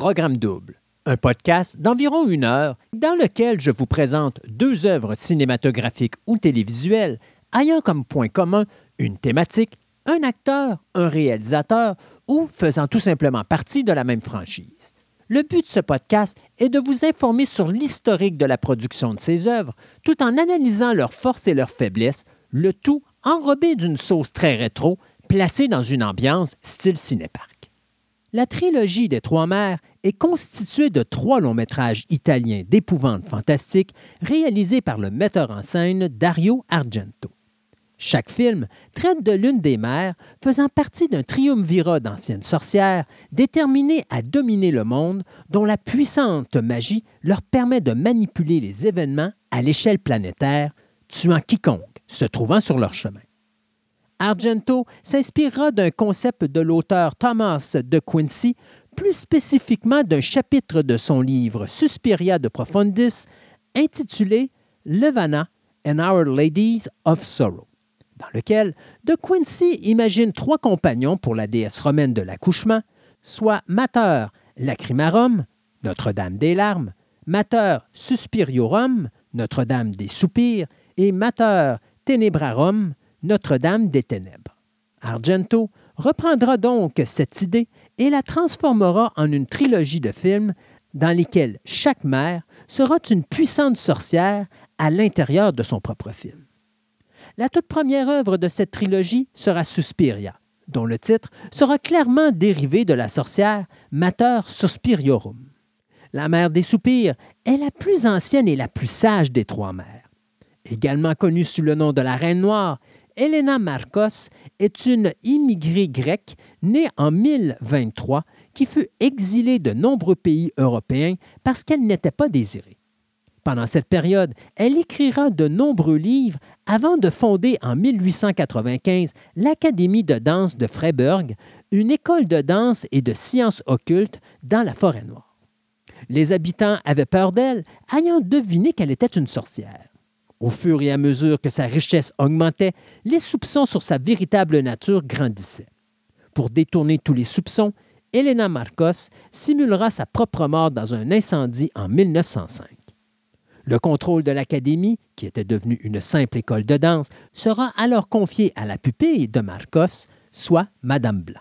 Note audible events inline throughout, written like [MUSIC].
Programme Double, un podcast d'environ une heure dans lequel je vous présente deux œuvres cinématographiques ou télévisuelles ayant comme point commun une thématique, un acteur, un réalisateur ou faisant tout simplement partie de la même franchise. Le but de ce podcast est de vous informer sur l'historique de la production de ces œuvres tout en analysant leurs forces et leurs faiblesses, le tout enrobé d'une sauce très rétro placée dans une ambiance style cinépark. La trilogie des Trois Mères est constituée de trois longs métrages italiens d'épouvante fantastique réalisés par le metteur en scène Dario Argento. Chaque film traite de l'une des mères faisant partie d'un triumvirat d'anciennes sorcières déterminées à dominer le monde dont la puissante magie leur permet de manipuler les événements à l'échelle planétaire, tuant quiconque se trouvant sur leur chemin. Argento s'inspirera d'un concept de l'auteur Thomas de Quincy, plus spécifiquement d'un chapitre de son livre Suspiria de Profundis, intitulé Levana and Our Ladies of Sorrow, dans lequel de Quincy imagine trois compagnons pour la déesse romaine de l'accouchement, soit Mater Lacrimarum, Notre-Dame des larmes, Mater Suspiriorum, Notre-Dame des soupirs, et Mater Tenebrarum, notre-Dame des Ténèbres. Argento reprendra donc cette idée et la transformera en une trilogie de films dans lesquels chaque mère sera une puissante sorcière à l'intérieur de son propre film. La toute première œuvre de cette trilogie sera Suspiria, dont le titre sera clairement dérivé de la sorcière Mater Suspiriorum. La mère des soupirs est la plus ancienne et la plus sage des trois mères. Également connue sous le nom de la Reine Noire, Helena Marcos est une immigrée grecque née en 1023 qui fut exilée de nombreux pays européens parce qu'elle n'était pas désirée. Pendant cette période, elle écrira de nombreux livres avant de fonder en 1895 l'Académie de danse de Freiburg, une école de danse et de sciences occultes dans la forêt noire. Les habitants avaient peur d'elle, ayant deviné qu'elle était une sorcière. Au fur et à mesure que sa richesse augmentait, les soupçons sur sa véritable nature grandissaient. Pour détourner tous les soupçons, Elena Marcos simulera sa propre mort dans un incendie en 1905. Le contrôle de l'Académie, qui était devenue une simple école de danse, sera alors confié à la pupille de Marcos, soit Madame Blanc.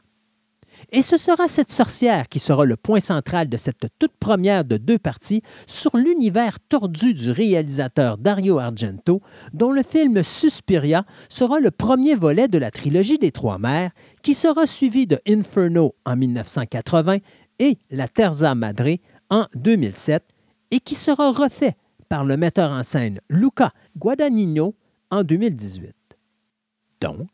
Et ce sera cette sorcière qui sera le point central de cette toute première de deux parties sur l'univers tordu du réalisateur Dario Argento, dont le film Suspiria sera le premier volet de la trilogie des Trois Mères, qui sera suivi de Inferno en 1980 et La Terza Madre en 2007, et qui sera refait par le metteur en scène Luca Guadagnino en 2018. Donc,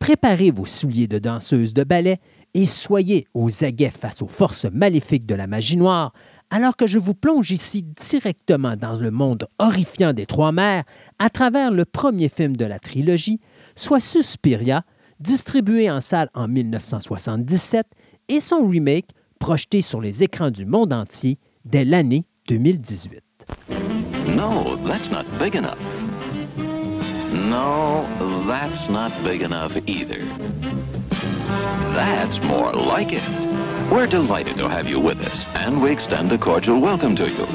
préparez vos souliers de danseuse de ballet et soyez aux aguets face aux forces maléfiques de la magie noire, alors que je vous plonge ici directement dans le monde horrifiant des Trois Mères à travers le premier film de la trilogie, soit Suspiria, distribué en salle en 1977, et son remake projeté sur les écrans du monde entier dès l'année 2018. No, that's not big enough. No, that's not big enough either. That's more like it. We're delighted to have you with us, and we extend a cordial welcome to you.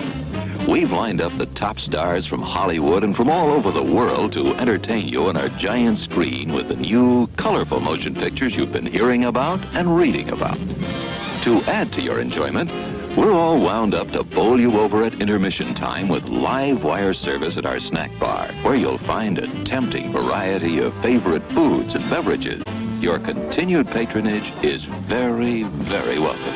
We've lined up the top stars from Hollywood and from all over the world to entertain you on our giant screen with the new, colorful motion pictures you've been hearing about and reading about. To add to your enjoyment, we're all wound up to bowl you over at intermission time with live wire service at our snack bar, where you'll find a tempting variety of favorite foods and beverages. Your continued patronage is very, very welcome.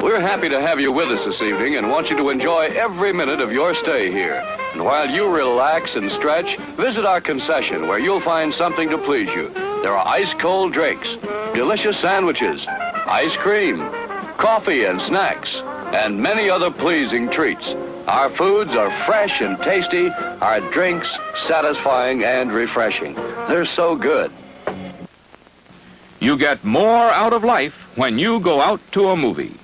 We're happy to have you with us this evening and want you to enjoy every minute of your stay here. And while you relax and stretch, visit our concession where you'll find something to please you. There are ice cold drinks, delicious sandwiches, ice cream, coffee and snacks, and many other pleasing treats. Our foods are fresh and tasty, our drinks satisfying and refreshing. They're so good. You get more out of life when you go out to a movie.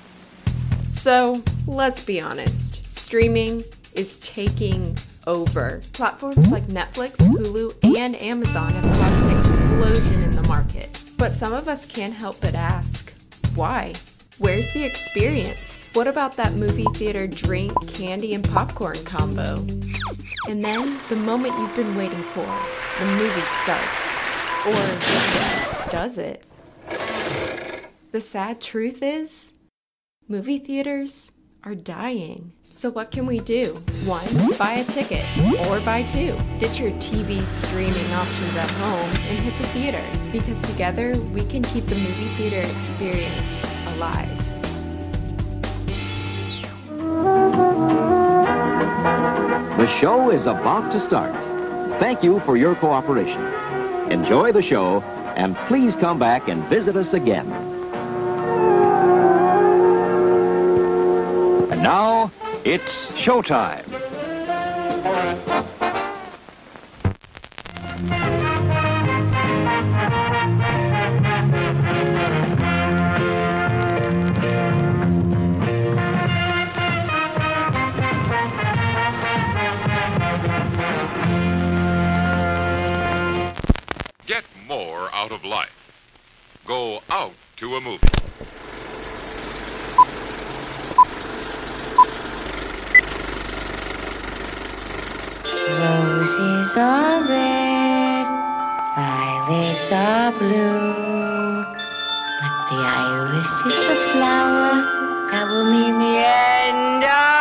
So, let's be honest. Streaming is taking over. Platforms like Netflix, Hulu, and Amazon have caused an explosion in the market. But some of us can't help but ask, why? Where's the experience? What about that movie theater drink, candy, and popcorn combo? And then, the moment you've been waiting for, the movie starts. Or does it? The sad truth is, movie theaters are dying. So, what can we do? One, buy a ticket, or buy two. Ditch your TV streaming options at home and hit the theater, because together we can keep the movie theater experience alive. The show is about to start. Thank you for your cooperation. Enjoy the show, and please come back and visit us again. And now, it's showtime. Out to a movie. Roses are red, violets are blue. But the iris is the flower that will mean the end of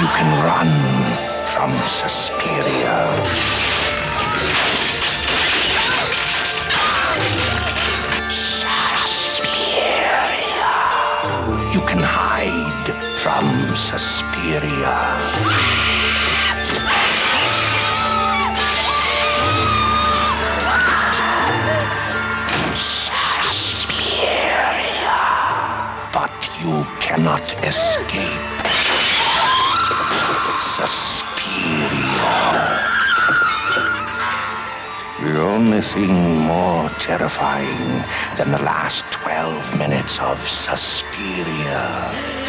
You can run from Suspiria. From Suspiria. Suspiria. But you cannot escape. Suspiria. The only thing more terrifying than the last 12 minutes of Suspiria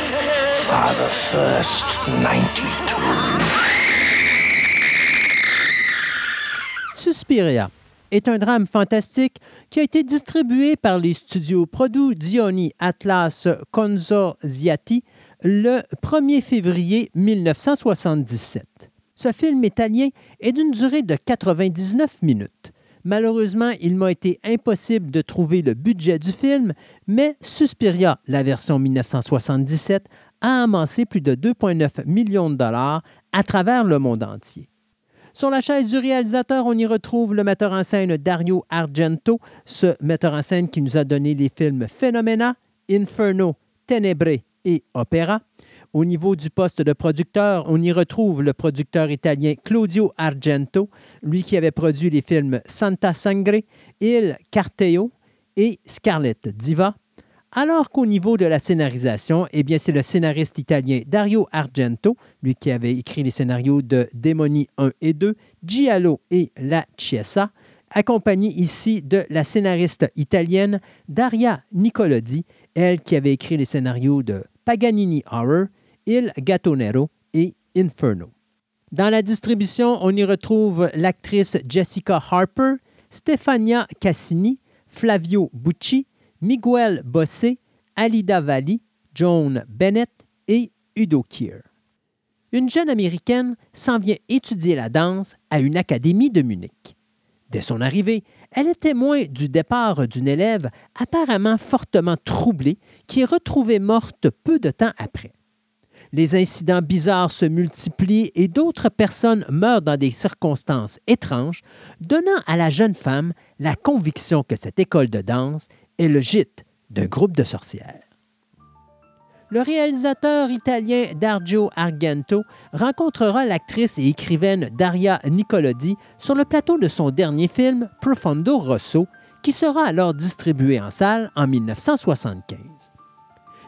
are the first 92. Suspiria est un drame fantastique qui a été distribué par les studios Produzioni Atlas Consorziati le 1er février 1977. Ce film italien est d'une durée de 99 minutes. Malheureusement, il m'a été impossible de trouver le budget du film, mais Suspiria, la version 1977, a amassé plus de 2,9 millions de dollars à travers le monde entier. Sur la chaise du réalisateur, on y retrouve le metteur en scène Dario Argento, ce metteur en scène qui nous a donné les films Phenomena, Inferno, Tenebre et Opera. Au niveau du poste de producteur, on y retrouve le producteur italien Claudio Argento, lui qui avait produit les films Santa Sangre, Il Carteo et Scarlett Diva. Alors qu'au niveau de la scénarisation, eh bien, c'est le scénariste italien Dario Argento, lui qui avait écrit les scénarios de Démonie 1 et 2, Giallo et La Chiesa, accompagné ici de la scénariste italienne Daria Nicolodi, elle qui avait écrit les scénarios de Paganini Horror, Il Gattonero et Inferno. Dans la distribution, on y retrouve l'actrice Jessica Harper, Stefania Cassini, Flavio Bucci, Miguel Bossé, Alida Valli, Joan Bennett et Udo Kier. Une jeune Américaine s'en vient étudier la danse à une académie de Munich. Dès son arrivée, elle est témoin du départ d'une élève apparemment fortement troublée qui est retrouvée morte peu de temps après. Les incidents bizarres se multiplient et d'autres personnes meurent dans des circonstances étranges, donnant à la jeune femme la conviction que cette école de danse est le gîte d'un groupe de sorcières. Le réalisateur italien Dario Argento rencontrera l'actrice et écrivaine Daria Nicolodi sur le plateau de son dernier film Profondo Rosso, qui sera alors distribué en salle en 1975.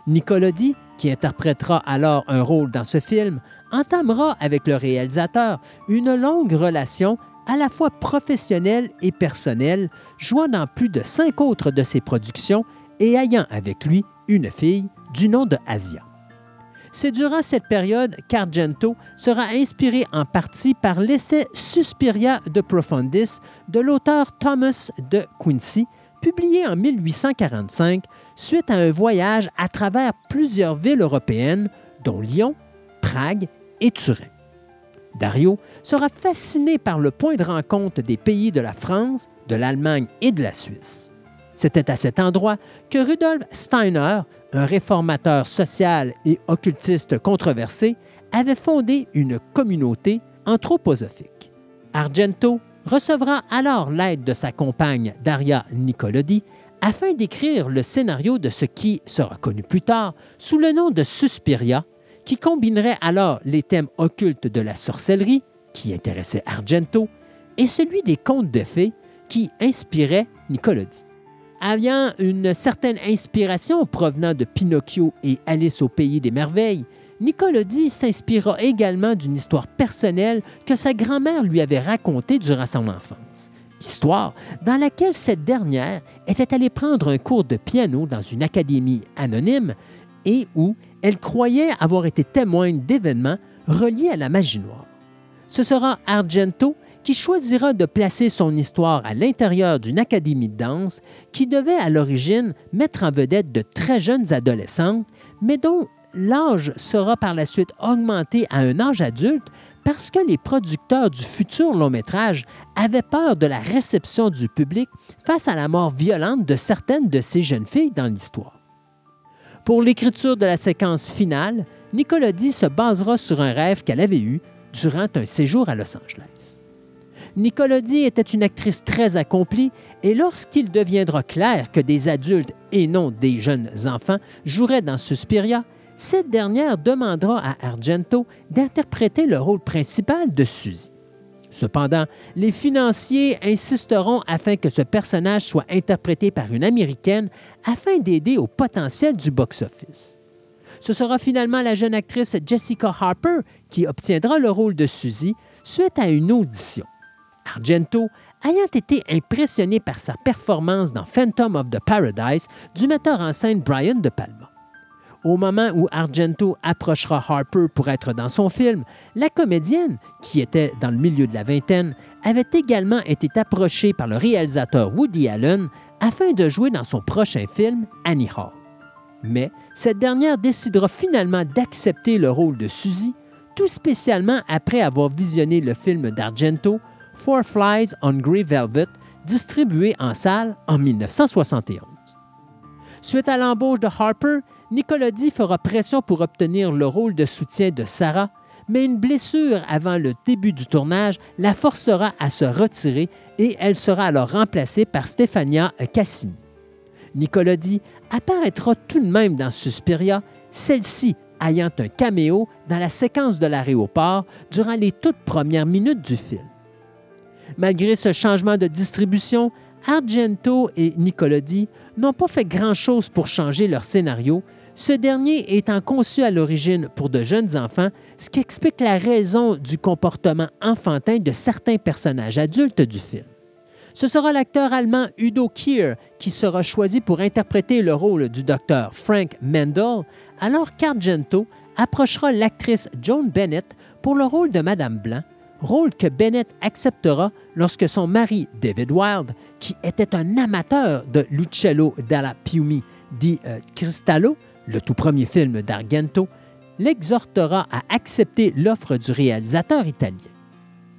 Nicolodi, qui interprétera alors un rôle dans ce film, entamera avec le réalisateur une longue relation à la fois professionnelle et personnelle, jouant dans plus de cinq autres de ses productions et ayant avec lui une fille du nom de Asia. C'est durant cette période qu'Argento sera inspiré en partie par l'essai Suspiria de Profundis de l'auteur Thomas de Quincy, publié en 1845 suite à un voyage à travers plusieurs villes européennes, dont Lyon, Prague et Turin. Dario sera fasciné par le point de rencontre des pays de la France, de l'Allemagne et de la Suisse. C'était à cet endroit que Rudolf Steiner, un réformateur social et occultiste controversé, avait fondé une communauté anthroposophique. Argento recevra alors l'aide de sa compagne Daria Nicolodi afin d'écrire le scénario de ce qui sera connu plus tard sous le nom de Suspiria, qui combinerait alors les thèmes occultes de la sorcellerie, qui intéressait Argento, et celui des contes de fées, qui inspirait Nicolodi ayant une certaine inspiration provenant de Pinocchio et Alice au pays des merveilles, Nicolodi s'inspira également d'une histoire personnelle que sa grand-mère lui avait racontée durant son enfance. Histoire dans laquelle cette dernière était allée prendre un cours de piano dans une académie anonyme et où elle croyait avoir été témoin d'événements reliés à la magie noire. Ce sera Argento qui choisira de placer son histoire à l'intérieur d'une académie de danse qui devait à l'origine mettre en vedette de très jeunes adolescentes, mais dont l'âge sera par la suite augmenté à un âge adulte parce que les producteurs du futur long métrage avaient peur de la réception du public face à la mort violente de certaines de ces jeunes filles dans l'histoire. Pour l'écriture de la séquence finale, Nicolodi se basera sur un rêve qu'elle avait eu durant un séjour à Los Angeles. Nicolodi était une actrice très accomplie et lorsqu'il deviendra clair que des adultes et non des jeunes enfants joueraient dans Suspiria, cette dernière demandera à Argento d'interpréter le rôle principal de Suzy. Cependant, les financiers insisteront afin que ce personnage soit interprété par une Américaine afin d'aider au potentiel du box-office. Ce sera finalement la jeune actrice Jessica Harper qui obtiendra le rôle de Suzy suite à une audition. Argento ayant été impressionné par sa performance dans Phantom of the Paradise du metteur en scène Brian De Palma. Au moment où Argento approchera Harper pour être dans son film, la comédienne, qui était dans le milieu de la vingtaine, avait également été approchée par le réalisateur Woody Allen afin de jouer dans son prochain film, Annie Hall. Mais cette dernière décidera finalement d'accepter le rôle de Suzy, tout spécialement après avoir visionné le film d'Argento, Four Flies on Grey Velvet, distribué en salle en 1971. Suite à l'embauche de Harper, Nicolodi fera pression pour obtenir le rôle de soutien de Sarah, mais une blessure avant le début du tournage la forcera à se retirer et elle sera alors remplacée par Stefania Cassini. Nicolodi apparaîtra tout de même dans Suspiria, celle-ci ayant un caméo dans la séquence de l'aéroport durant les toutes premières minutes du film. Malgré ce changement de distribution, Argento et Nicolodi n'ont pas fait grand-chose pour changer leur scénario, ce dernier étant conçu à l'origine pour de jeunes enfants, ce qui explique la raison du comportement enfantin de certains personnages adultes du film. Ce sera l'acteur allemand Udo Kier qui sera choisi pour interpréter le rôle du docteur Frank Mendel, alors qu'Argento approchera l'actrice Joan Bennett pour le rôle de Madame Blanc, rôle que Bennett acceptera lorsque son mari, David Wilde, qui était un amateur de Lucello dalla Piumi di euh, Cristallo, le tout premier film d'Argento, l'exhortera à accepter l'offre du réalisateur italien.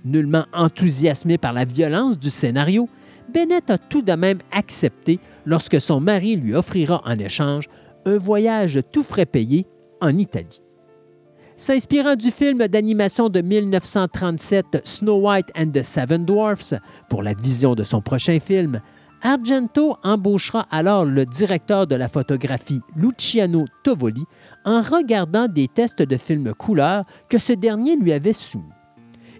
Nullement enthousiasmé par la violence du scénario, Bennett a tout de même accepté lorsque son mari lui offrira en échange un voyage tout frais payé en Italie. S'inspirant du film d'animation de 1937 Snow White and the Seven Dwarfs pour la vision de son prochain film, Argento embauchera alors le directeur de la photographie Luciano Tovoli en regardant des tests de films couleur que ce dernier lui avait soumis.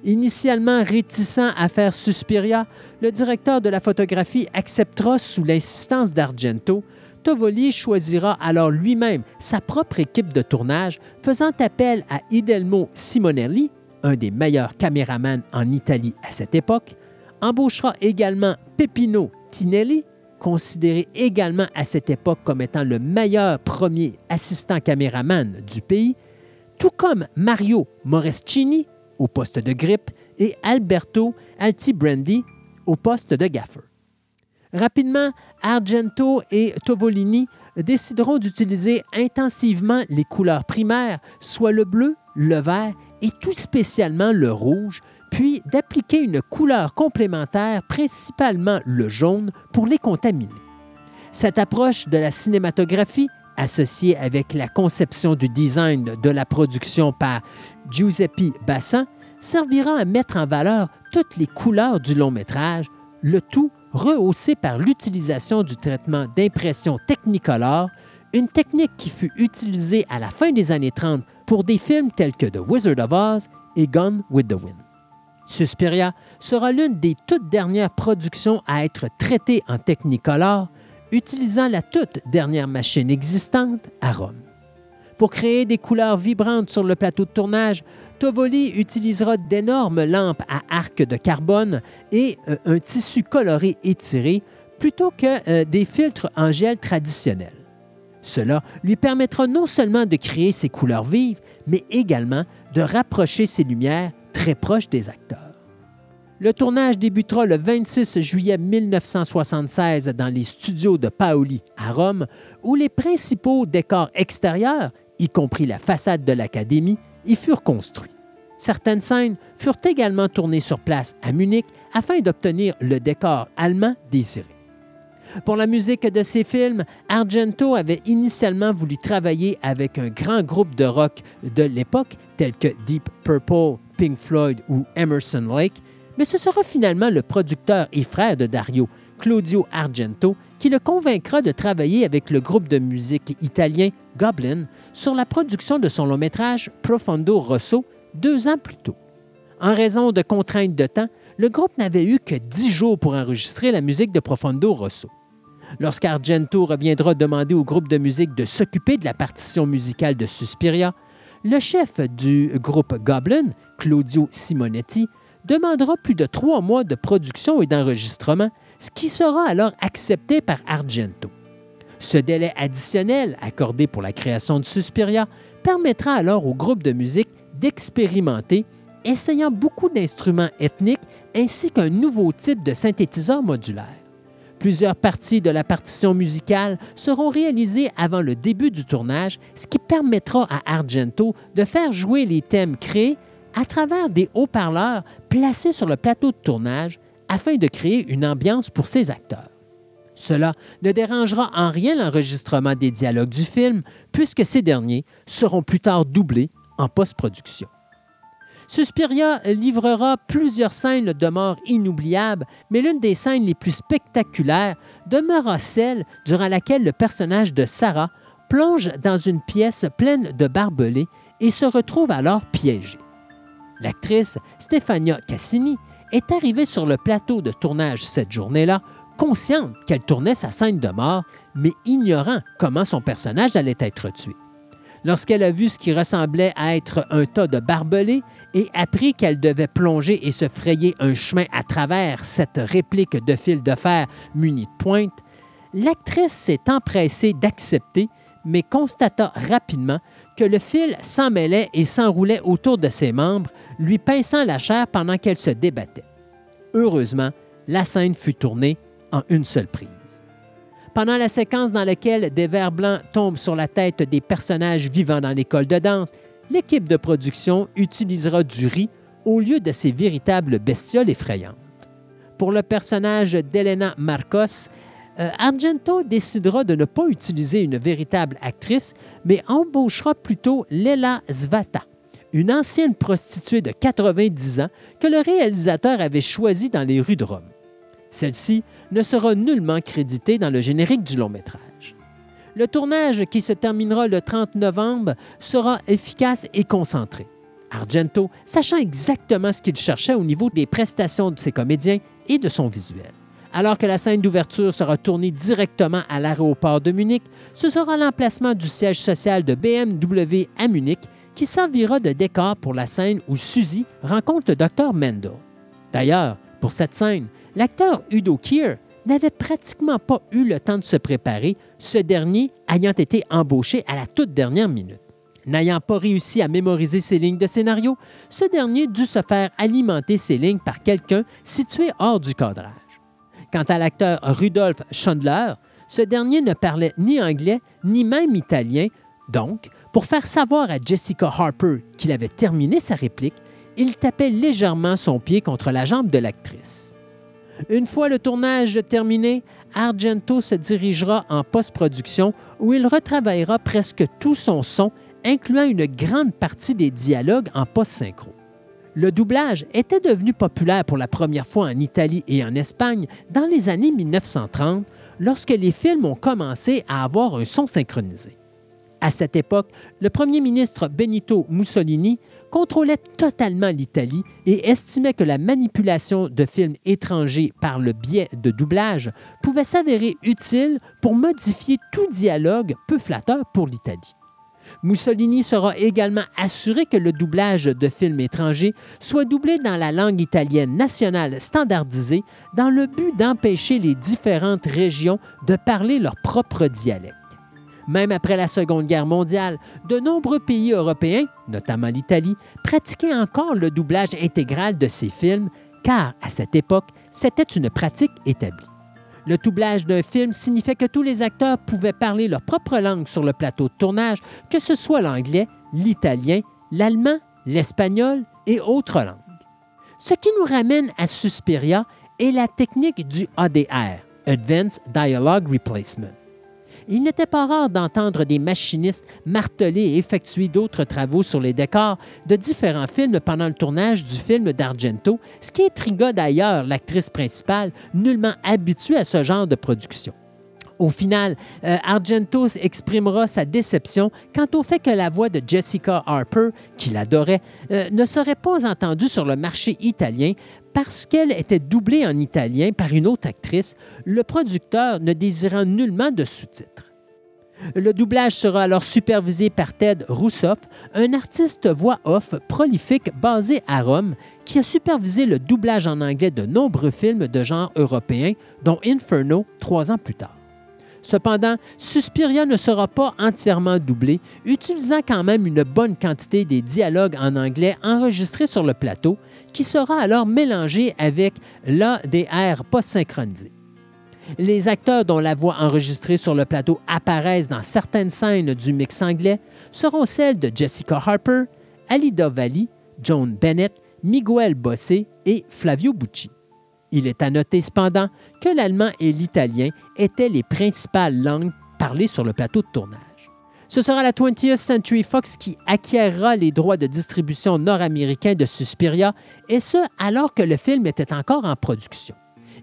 Initialement réticent à faire Suspiria, le directeur de la photographie acceptera sous l'insistance d'Argento. Tovoli choisira alors lui-même sa propre équipe de tournage, faisant appel à Idelmo Simonelli, un des meilleurs caméramans en Italie à cette époque, embauchera également Peppino Tinelli, considéré également à cette époque comme étant le meilleur premier assistant caméraman du pays, tout comme Mario Moreschini au poste de grip et Alberto Altibrandi au poste de gaffer. Rapidement, Argento et Tovolini décideront d'utiliser intensivement les couleurs primaires, soit le bleu, le vert et tout spécialement le rouge, puis d'appliquer une couleur complémentaire, principalement le jaune, pour les contaminer. Cette approche de la cinématographie, associée avec la conception du design de la production par Giuseppe Bassan, servira à mettre en valeur toutes les couleurs du long métrage, le tout rehaussé par l'utilisation du traitement d'impression Technicolor, une technique qui fut utilisée à la fin des années 30 pour des films tels que The Wizard of Oz et Gone with the Wind. Suspiria sera l'une des toutes dernières productions à être traitée en Technicolor, utilisant la toute dernière machine existante à Rome. Pour créer des couleurs vibrantes sur le plateau de tournage, Tovoli utilisera d'énormes lampes à arc de carbone et euh, un tissu coloré étiré plutôt que euh, des filtres en gel traditionnels. Cela lui permettra non seulement de créer ces couleurs vives, mais également de rapprocher ses lumières très proches des acteurs. Le tournage débutera le 26 juillet 1976 dans les studios de Paoli à Rome, où les principaux décors extérieurs, y compris la façade de l'Académie, y furent construits. Certaines scènes furent également tournées sur place à Munich afin d'obtenir le décor allemand désiré. Pour la musique de ces films, Argento avait initialement voulu travailler avec un grand groupe de rock de l'époque, tel que Deep Purple, Pink Floyd ou Emerson Lake, mais ce sera finalement le producteur et frère de Dario, Claudio Argento, qui le convaincra de travailler avec le groupe de musique italien Goblin sur la production de son long métrage Profondo Rosso deux ans plus tôt. En raison de contraintes de temps, le groupe n'avait eu que dix jours pour enregistrer la musique de Profondo Rosso. Lorsqu'Argento reviendra demander au groupe de musique de s'occuper de la partition musicale de Suspiria, le chef du groupe Goblin, Claudio Simonetti, demandera plus de trois mois de production et d'enregistrement, ce qui sera alors accepté par Argento. Ce délai additionnel accordé pour la création de Suspiria permettra alors au groupe de musique d'expérimenter, essayant beaucoup d'instruments ethniques ainsi qu'un nouveau type de synthétiseur modulaire. Plusieurs parties de la partition musicale seront réalisées avant le début du tournage, ce qui permettra à Argento de faire jouer les thèmes créés à travers des haut-parleurs placés sur le plateau de tournage afin de créer une ambiance pour ses acteurs. Cela ne dérangera en rien l'enregistrement des dialogues du film, puisque ces derniers seront plus tard doublés en post-production. Suspiria livrera plusieurs scènes de mort inoubliables, mais l'une des scènes les plus spectaculaires demeura celle durant laquelle le personnage de Sarah plonge dans une pièce pleine de barbelés et se retrouve alors piégée. L'actrice Stefania Cassini est arrivée sur le plateau de tournage cette journée-là, consciente qu'elle tournait sa scène de mort, mais ignorant comment son personnage allait être tué. Lorsqu'elle a vu ce qui ressemblait à être un tas de barbelés et appris qu'elle devait plonger et se frayer un chemin à travers cette réplique de fil de fer muni de pointe, l'actrice s'est empressée d'accepter, mais constata rapidement que le fil s'emmêlait et s'enroulait autour de ses membres, lui pinçant la chair pendant qu'elle se débattait. Heureusement, la scène fut tournée en une seule prise. Pendant la séquence dans laquelle des vers blancs tombent sur la tête des personnages vivant dans l'école de danse, l'équipe de production utilisera du riz au lieu de ces véritables bestioles effrayantes. Pour le personnage d'Elena Marcos, euh, Argento décidera de ne pas utiliser une véritable actrice, mais embauchera plutôt Lela Zvata, une ancienne prostituée de 90 ans que le réalisateur avait choisie dans les rues de Rome. Celle-ci ne sera nullement créditée dans le générique du long métrage. Le tournage, qui se terminera le 30 novembre, sera efficace et concentré. Argento, sachant exactement ce qu'il cherchait au niveau des prestations de ses comédiens et de son visuel. Alors que la scène d'ouverture sera tournée directement à l'aéroport de Munich, ce sera l'emplacement du siège social de BMW à Munich qui servira de décor pour la scène où Suzy rencontre le docteur Mendel. D'ailleurs, pour cette scène, l'acteur Udo Kier n'avait pratiquement pas eu le temps de se préparer, ce dernier ayant été embauché à la toute dernière minute. N'ayant pas réussi à mémoriser ses lignes de scénario, ce dernier dut se faire alimenter ses lignes par quelqu'un situé hors du cadrage. Quant à l'acteur Rudolf Chandler, ce dernier ne parlait ni anglais ni même italien, donc, pour faire savoir à Jessica Harper qu'il avait terminé sa réplique, il tapait légèrement son pied contre la jambe de l'actrice. Une fois le tournage terminé, Argento se dirigera en post-production où il retravaillera presque tout son son, incluant une grande partie des dialogues en post-synchro. Le doublage était devenu populaire pour la première fois en Italie et en Espagne dans les années 1930, lorsque les films ont commencé à avoir un son synchronisé. À cette époque, le premier ministre Benito Mussolini contrôlait totalement l'Italie et estimait que la manipulation de films étrangers par le biais de doublage pouvait s'avérer utile pour modifier tout dialogue peu flatteur pour l'Italie. Mussolini sera également assuré que le doublage de films étrangers soit doublé dans la langue italienne nationale standardisée dans le but d'empêcher les différentes régions de parler leur propre dialecte. Même après la Seconde Guerre mondiale, de nombreux pays européens, notamment l'Italie, pratiquaient encore le doublage intégral de ces films, car à cette époque, c'était une pratique établie. Le doublage d'un film signifiait que tous les acteurs pouvaient parler leur propre langue sur le plateau de tournage, que ce soit l'anglais, l'italien, l'allemand, l'espagnol et autres langues. Ce qui nous ramène à Suspiria est la technique du ADR, Advanced Dialogue Replacement. Il n'était pas rare d'entendre des machinistes marteler et effectuer d'autres travaux sur les décors de différents films pendant le tournage du film d'Argento, ce qui intrigua d'ailleurs l'actrice principale, nullement habituée à ce genre de production. Au final, euh, Argento exprimera sa déception quant au fait que la voix de Jessica Harper, qu'il adorait, euh, ne serait pas entendue sur le marché italien parce qu'elle était doublée en italien par une autre actrice, le producteur ne désirant nullement de sous-titres. Le doublage sera alors supervisé par Ted Roussoff, un artiste voix off prolifique basé à Rome, qui a supervisé le doublage en anglais de nombreux films de genre européen, dont Inferno trois ans plus tard. Cependant, Suspiria ne sera pas entièrement doublé, utilisant quand même une bonne quantité des dialogues en anglais enregistrés sur le plateau, qui sera alors mélangé avec l'ADR pas synchronisé. Les acteurs dont la voix enregistrée sur le plateau apparaissent dans certaines scènes du mix anglais seront celles de Jessica Harper, Alida Valli, Joan Bennett, Miguel Bossé et Flavio Bucci. Il est à noter cependant que l'allemand et l'italien étaient les principales langues parlées sur le plateau de tournage. Ce sera la 20th Century Fox qui acquérera les droits de distribution nord-américains de Suspiria, et ce alors que le film était encore en production.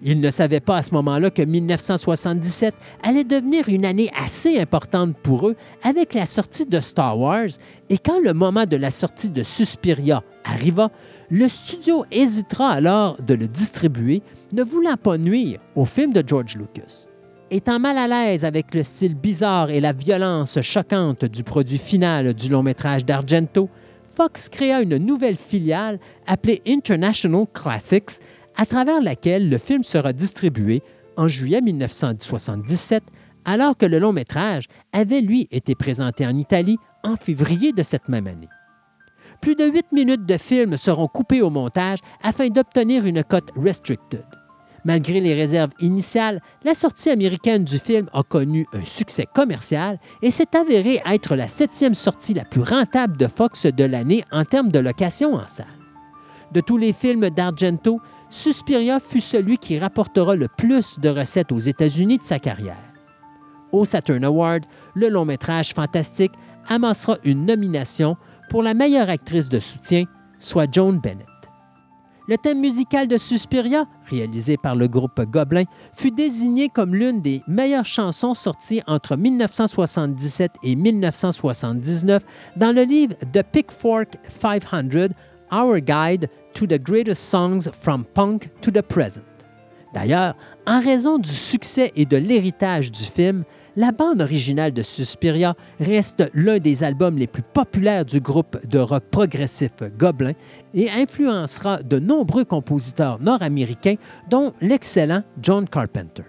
Ils ne savaient pas à ce moment-là que 1977 allait devenir une année assez importante pour eux avec la sortie de Star Wars, et quand le moment de la sortie de Suspiria arriva, le studio hésitera alors de le distribuer, ne voulant pas nuire au film de George Lucas. Étant mal à l'aise avec le style bizarre et la violence choquante du produit final du long métrage d'Argento, Fox créa une nouvelle filiale appelée International Classics, à travers laquelle le film sera distribué en juillet 1977, alors que le long métrage avait lui été présenté en Italie en février de cette même année. Plus de 8 minutes de film seront coupées au montage afin d'obtenir une cote restricted. Malgré les réserves initiales, la sortie américaine du film a connu un succès commercial et s'est avérée être la septième sortie la plus rentable de Fox de l'année en termes de location en salle. De tous les films d'Argento, Suspiria fut celui qui rapportera le plus de recettes aux États-Unis de sa carrière. Au Saturn Award, le long métrage fantastique amassera une nomination pour la meilleure actrice de soutien, soit Joan Bennett. Le thème musical de Suspiria, réalisé par le groupe Goblin, fut désigné comme l'une des meilleures chansons sorties entre 1977 et 1979 dans le livre The Pickfork 500, Our Guide to the Greatest Songs from Punk to the Present. D'ailleurs, en raison du succès et de l'héritage du film, la bande originale de Suspiria reste l'un des albums les plus populaires du groupe de rock progressif Goblin et influencera de nombreux compositeurs nord-américains, dont l'excellent John Carpenter.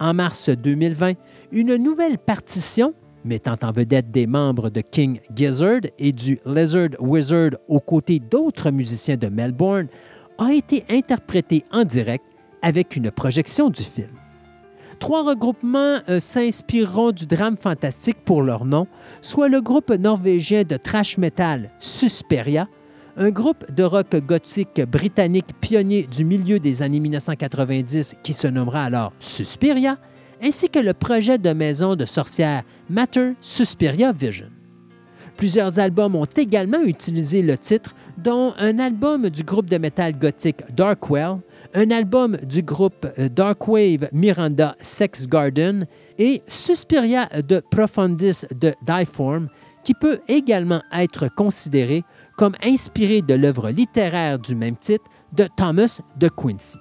En mars 2020, une nouvelle partition, mettant en vedette des membres de King Gizzard et du Lizard Wizard aux côtés d'autres musiciens de Melbourne, a été interprétée en direct avec une projection du film. Trois regroupements euh, s'inspireront du drame fantastique pour leur nom, soit le groupe norvégien de thrash metal Susperia, un groupe de rock gothique britannique pionnier du milieu des années 1990 qui se nommera alors Suspiria, ainsi que le projet de maison de sorcière Matter Suspiria Vision. Plusieurs albums ont également utilisé le titre, dont un album du groupe de metal gothique Darkwell, un album du groupe euh, Darkwave Miranda Sex Garden et Suspiria de Profundis de Dieform, qui peut également être considéré comme inspiré de l'œuvre littéraire du même titre de Thomas de Quincy.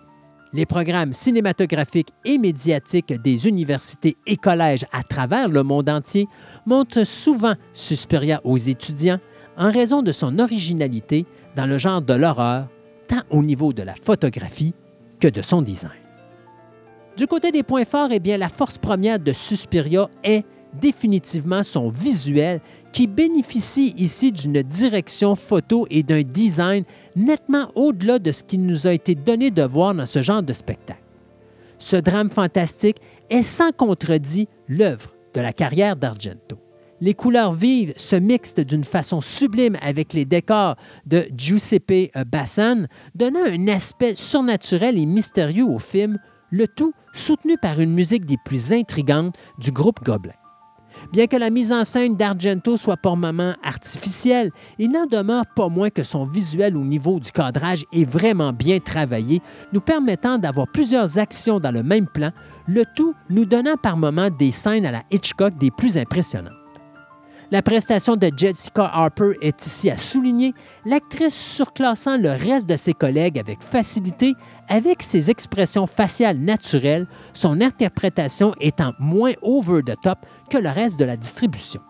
Les programmes cinématographiques et médiatiques des universités et collèges à travers le monde entier montrent souvent Suspiria aux étudiants en raison de son originalité dans le genre de l'horreur, tant au niveau de la photographie que de son design. Du côté des points forts, eh la force première de Suspiria est définitivement son visuel qui bénéficie ici d'une direction photo et d'un design nettement au-delà de ce qui nous a été donné de voir dans ce genre de spectacle. Ce drame fantastique est sans contredit l'œuvre de la carrière d'Argento. Les couleurs vives se mixent d'une façon sublime avec les décors de Giuseppe Bassan, donnant un aspect surnaturel et mystérieux au film, le tout soutenu par une musique des plus intrigantes du groupe Gobelin. Bien que la mise en scène d'Argento soit pour moment artificielle, il n'en demeure pas moins que son visuel au niveau du cadrage est vraiment bien travaillé, nous permettant d'avoir plusieurs actions dans le même plan, le tout nous donnant par moments des scènes à la Hitchcock des plus impressionnantes. La prestation de Jessica Harper est ici à souligner, l'actrice surclassant le reste de ses collègues avec facilité, avec ses expressions faciales naturelles, son interprétation étant moins over the top que le reste de la distribution.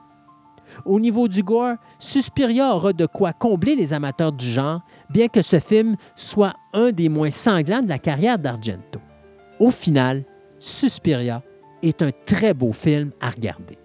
Au niveau du gore, Suspiria aura de quoi combler les amateurs du genre, bien que ce film soit un des moins sanglants de la carrière d'Argento. Au final, Suspiria est un très beau film à regarder.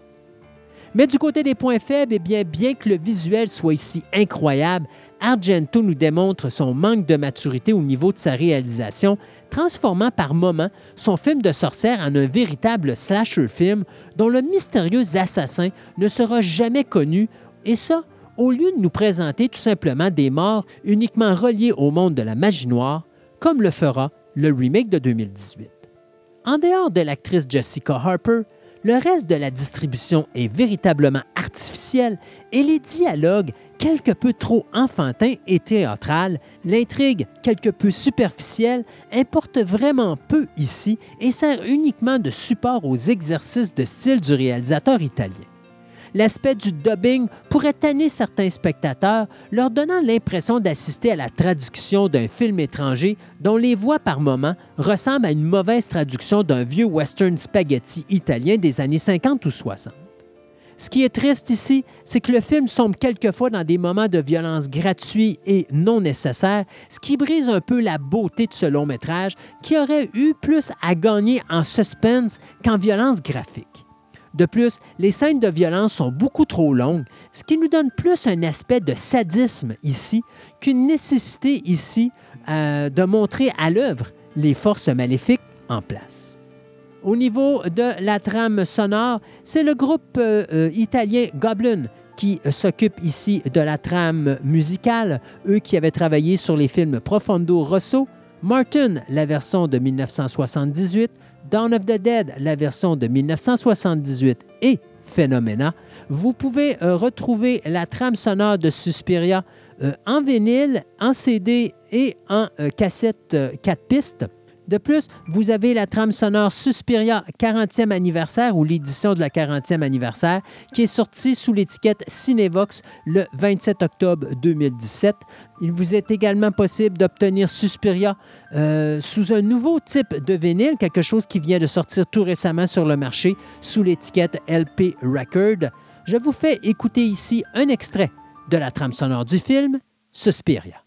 Mais du côté des points faibles, eh bien, que le visuel soit ici incroyable, Argento nous démontre son manque de maturité au niveau de sa réalisation, transformant par moments son film de sorcière en un véritable slasher film dont le mystérieux assassin ne sera jamais connu, et ça, au lieu de nous présenter tout simplement des morts uniquement reliés au monde de la magie noire, comme le fera le remake de 2018. En dehors de l'actrice Jessica Harper, le reste de la distribution est véritablement artificiel et les dialogues quelque peu trop enfantins et théâtrales, l'intrigue quelque peu superficielle importe vraiment peu ici et sert uniquement de support aux exercices de style du réalisateur italien l'aspect du dubbing pourrait tanner certains spectateurs, leur donnant l'impression d'assister à la traduction d'un film étranger dont les voix par moments ressemblent à une mauvaise traduction d'un vieux western spaghetti italien des années 50 ou 60. Ce qui est triste ici, c'est que le film sombre quelquefois dans des moments de violence gratuits et non nécessaires, ce qui brise un peu la beauté de ce long métrage qui aurait eu plus à gagner en suspense qu'en violence graphique. De plus, les scènes de violence sont beaucoup trop longues, ce qui nous donne plus un aspect de sadisme ici qu'une nécessité ici euh, de montrer à l'œuvre les forces maléfiques en place. Au niveau de la trame sonore, c'est le groupe euh, euh, italien Goblin qui s'occupe ici de la trame musicale, eux qui avaient travaillé sur les films Profondo Rosso, Martin, la version de 1978, Dawn of the Dead, la version de 1978, et Phenomena. Vous pouvez euh, retrouver la trame sonore de Suspiria euh, en vinyle, en CD et en euh, cassette 4 pistes. De plus, vous avez la trame sonore Suspiria 40e anniversaire ou l'édition de la 40e anniversaire qui est sortie sous l'étiquette Cinevox le 27 octobre 2017. Il vous est également possible d'obtenir Suspiria euh, sous un nouveau type de vinyle, quelque chose qui vient de sortir tout récemment sur le marché sous l'étiquette LP Record. Je vous fais écouter ici un extrait de la trame sonore du film Suspiria.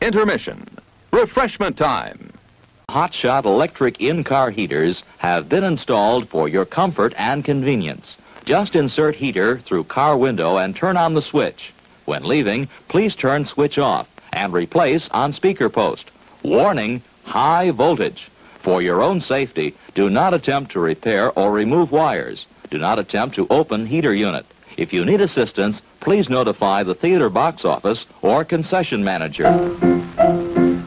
Intermission. Refreshment time. Hotshot electric in-car heaters have been installed for your comfort and convenience. Just insert heater through car window and turn on the switch. When leaving, please turn switch off and replace on speaker post. Warning, high voltage. For your own safety, do not attempt to repair or remove wires. Do not attempt to open heater unit. If you need assistance, please notify the theater box office or concession manager.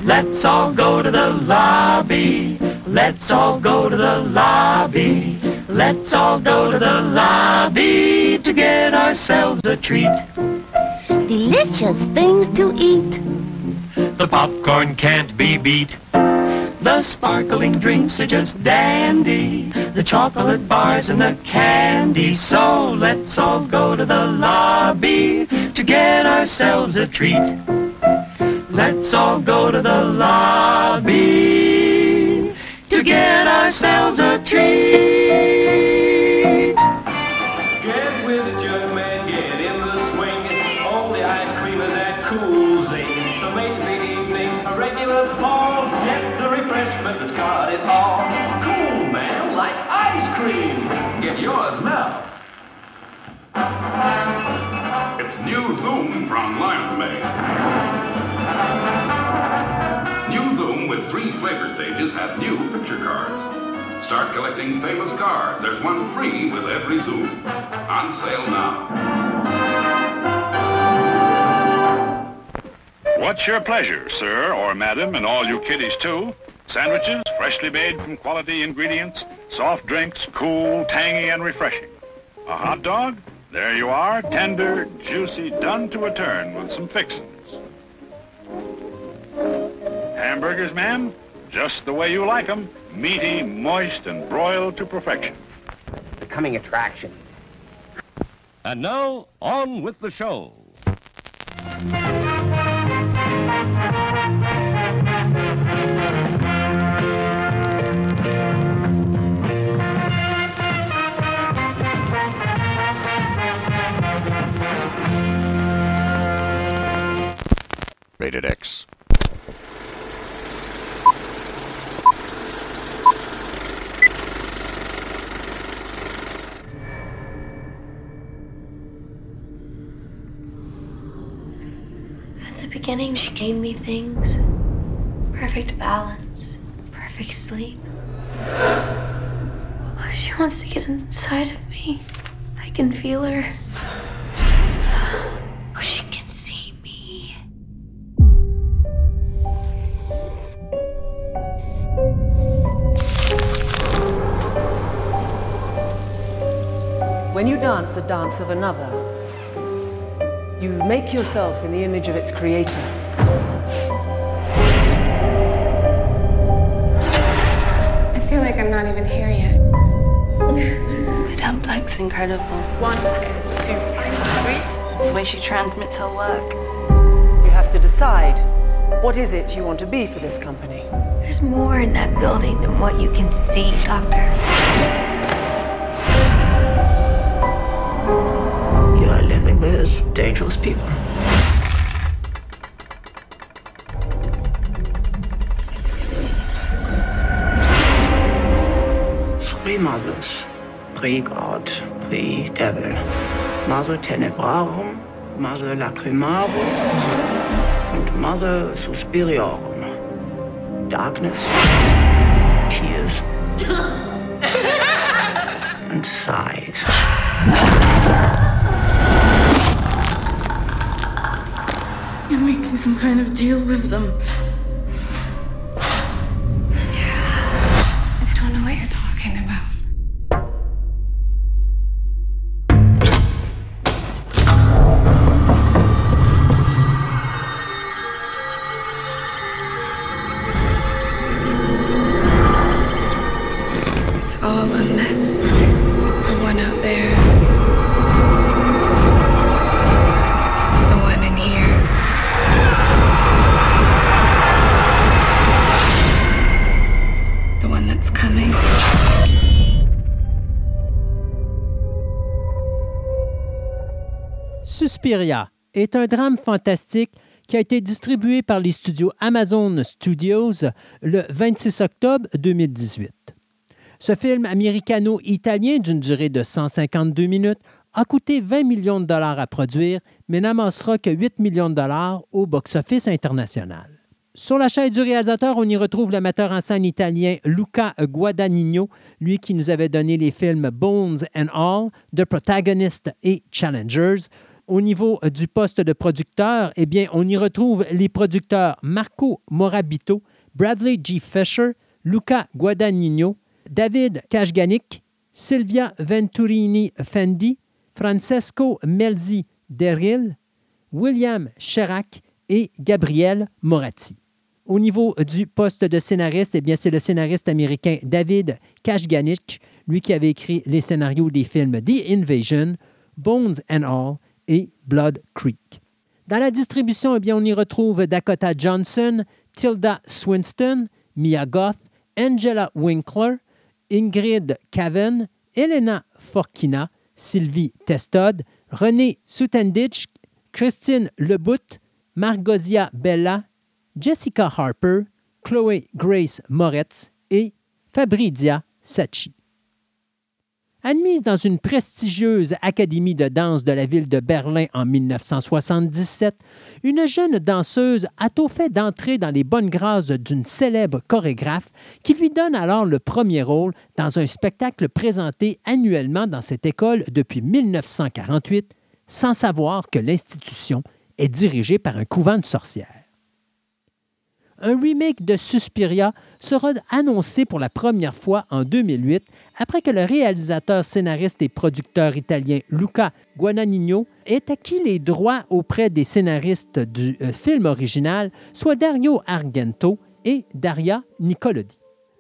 Let's all go to the lobby. Let's all go to the lobby. Let's all go to the lobby to get ourselves a treat. Delicious things to eat. The popcorn can't be beat. The sparkling drinks are just dandy. The chocolate bars and the candy. So let's all go to the lobby to get ourselves a treat. Let's all go to the lobby to get ourselves a treat. Got it all. Cool, man, like ice cream. Get yours now. It's new Zoom from Lion's Mane. New Zoom with three flavor stages have new picture cards. Start collecting famous cards. There's one free with every Zoom. On sale now. What's your pleasure, sir or madam, and all you kiddies too? Sandwiches, freshly made from quality ingredients, soft drinks, cool, tangy, and refreshing. A hot dog? There you are, tender, juicy, done to a turn with some fixings. Hamburgers, ma'am? Just the way you like 'em, meaty, moist, and broiled to perfection. The coming attraction. And now, on with the show. Rated X. At the beginning, she gave me things perfect balance, perfect sleep. She wants to get inside of me. I can feel her. When you dance the dance of another, you make yourself in the image of its creator. I feel like I'm not even here yet. Madame Blank's incredible. One, two, three. The way she transmits her work. You have to decide what is it you want to be for this company. There's more in that building than what you can see, Doctor. people. Free Masuch, Free God, pre Devil. Maso Tenebrarum, Maso Lacrimarum und Maso Suspiriorum. Darkness, Tears [LAUGHS] and Sighs. Some kind of deal with them. Suspiria est un drame fantastique qui a été distribué par les studios Amazon Studios le 26 octobre 2018. Ce film américano-italien d'une durée de 152 minutes a coûté 20 millions de dollars à produire, mais n'amassera que 8 millions de dollars au box-office international. Sur la chaîne du réalisateur, on y retrouve l'amateur en scène italien Luca Guadagnino, lui qui nous avait donné les films Bones and All, The Protagonist et Challengers. Au niveau du poste de producteur, eh on y retrouve les producteurs Marco Morabito, Bradley G. Fisher, Luca Guadagnino, David Kajganik, Silvia Venturini Fendi, Francesco Melzi Deril, William Cherac et Gabriel Moratti. Au niveau du poste de scénariste, eh bien, c'est le scénariste américain David Kashganich, lui qui avait écrit les scénarios des films The Invasion, Bones and All et Blood Creek. Dans la distribution, eh bien, on y retrouve Dakota Johnson, Tilda Swinston, Mia Goth, Angela Winkler, Ingrid Cavan, Elena Forkina, Sylvie Testod, René Sutendich, Christine Lebout, Margozia Bella, Jessica Harper, Chloé Grace Moretz et Fabridia Sacchi. Admise dans une prestigieuse académie de danse de la ville de Berlin en 1977, une jeune danseuse a au fait d'entrer dans les bonnes grâces d'une célèbre chorégraphe qui lui donne alors le premier rôle dans un spectacle présenté annuellement dans cette école depuis 1948, sans savoir que l'institution est dirigée par un couvent de sorcières un remake de Suspiria sera annoncé pour la première fois en 2008 après que le réalisateur, scénariste et producteur italien Luca Guadagnino ait acquis les droits auprès des scénaristes du euh, film original, soit Dario Argento et Daria Nicolodi.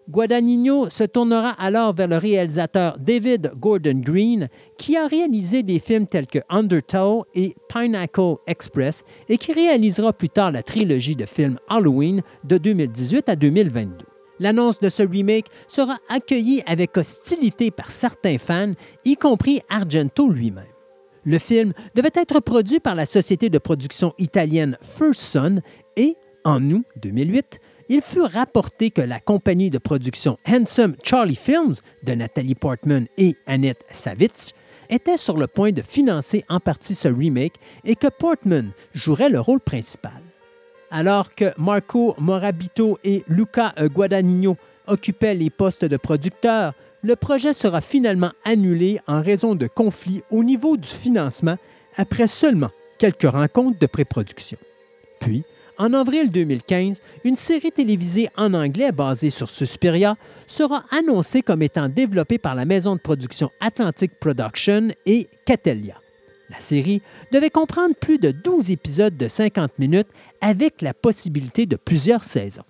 Guadagnino se tournera alors vers le réalisateur David Gordon Green, qui a réalisé des films tels que Undertow et Pineapple Express et qui réalisera plus tard la trilogie de films Halloween de 2018 à 2022. L'annonce de ce remake sera accueillie avec hostilité par certains fans, y compris Argento lui-même. Le film devait être produit par la société de production italienne First Son et, en août 2008, il fut rapporté que la compagnie de production Handsome Charlie Films de Nathalie Portman et Annette Savitz était sur le point de financer en partie ce remake et que Portman jouerait le rôle principal. Alors que Marco Morabito et Luca Guadagnino occupaient les postes de producteurs, le projet sera finalement annulé en raison de conflits au niveau du financement après seulement quelques rencontres de pré-production. Puis, en avril 2015, une série télévisée en anglais basée sur Suspiria sera annoncée comme étant développée par la maison de production Atlantic Production et Catellia. La série devait comprendre plus de 12 épisodes de 50 minutes avec la possibilité de plusieurs saisons.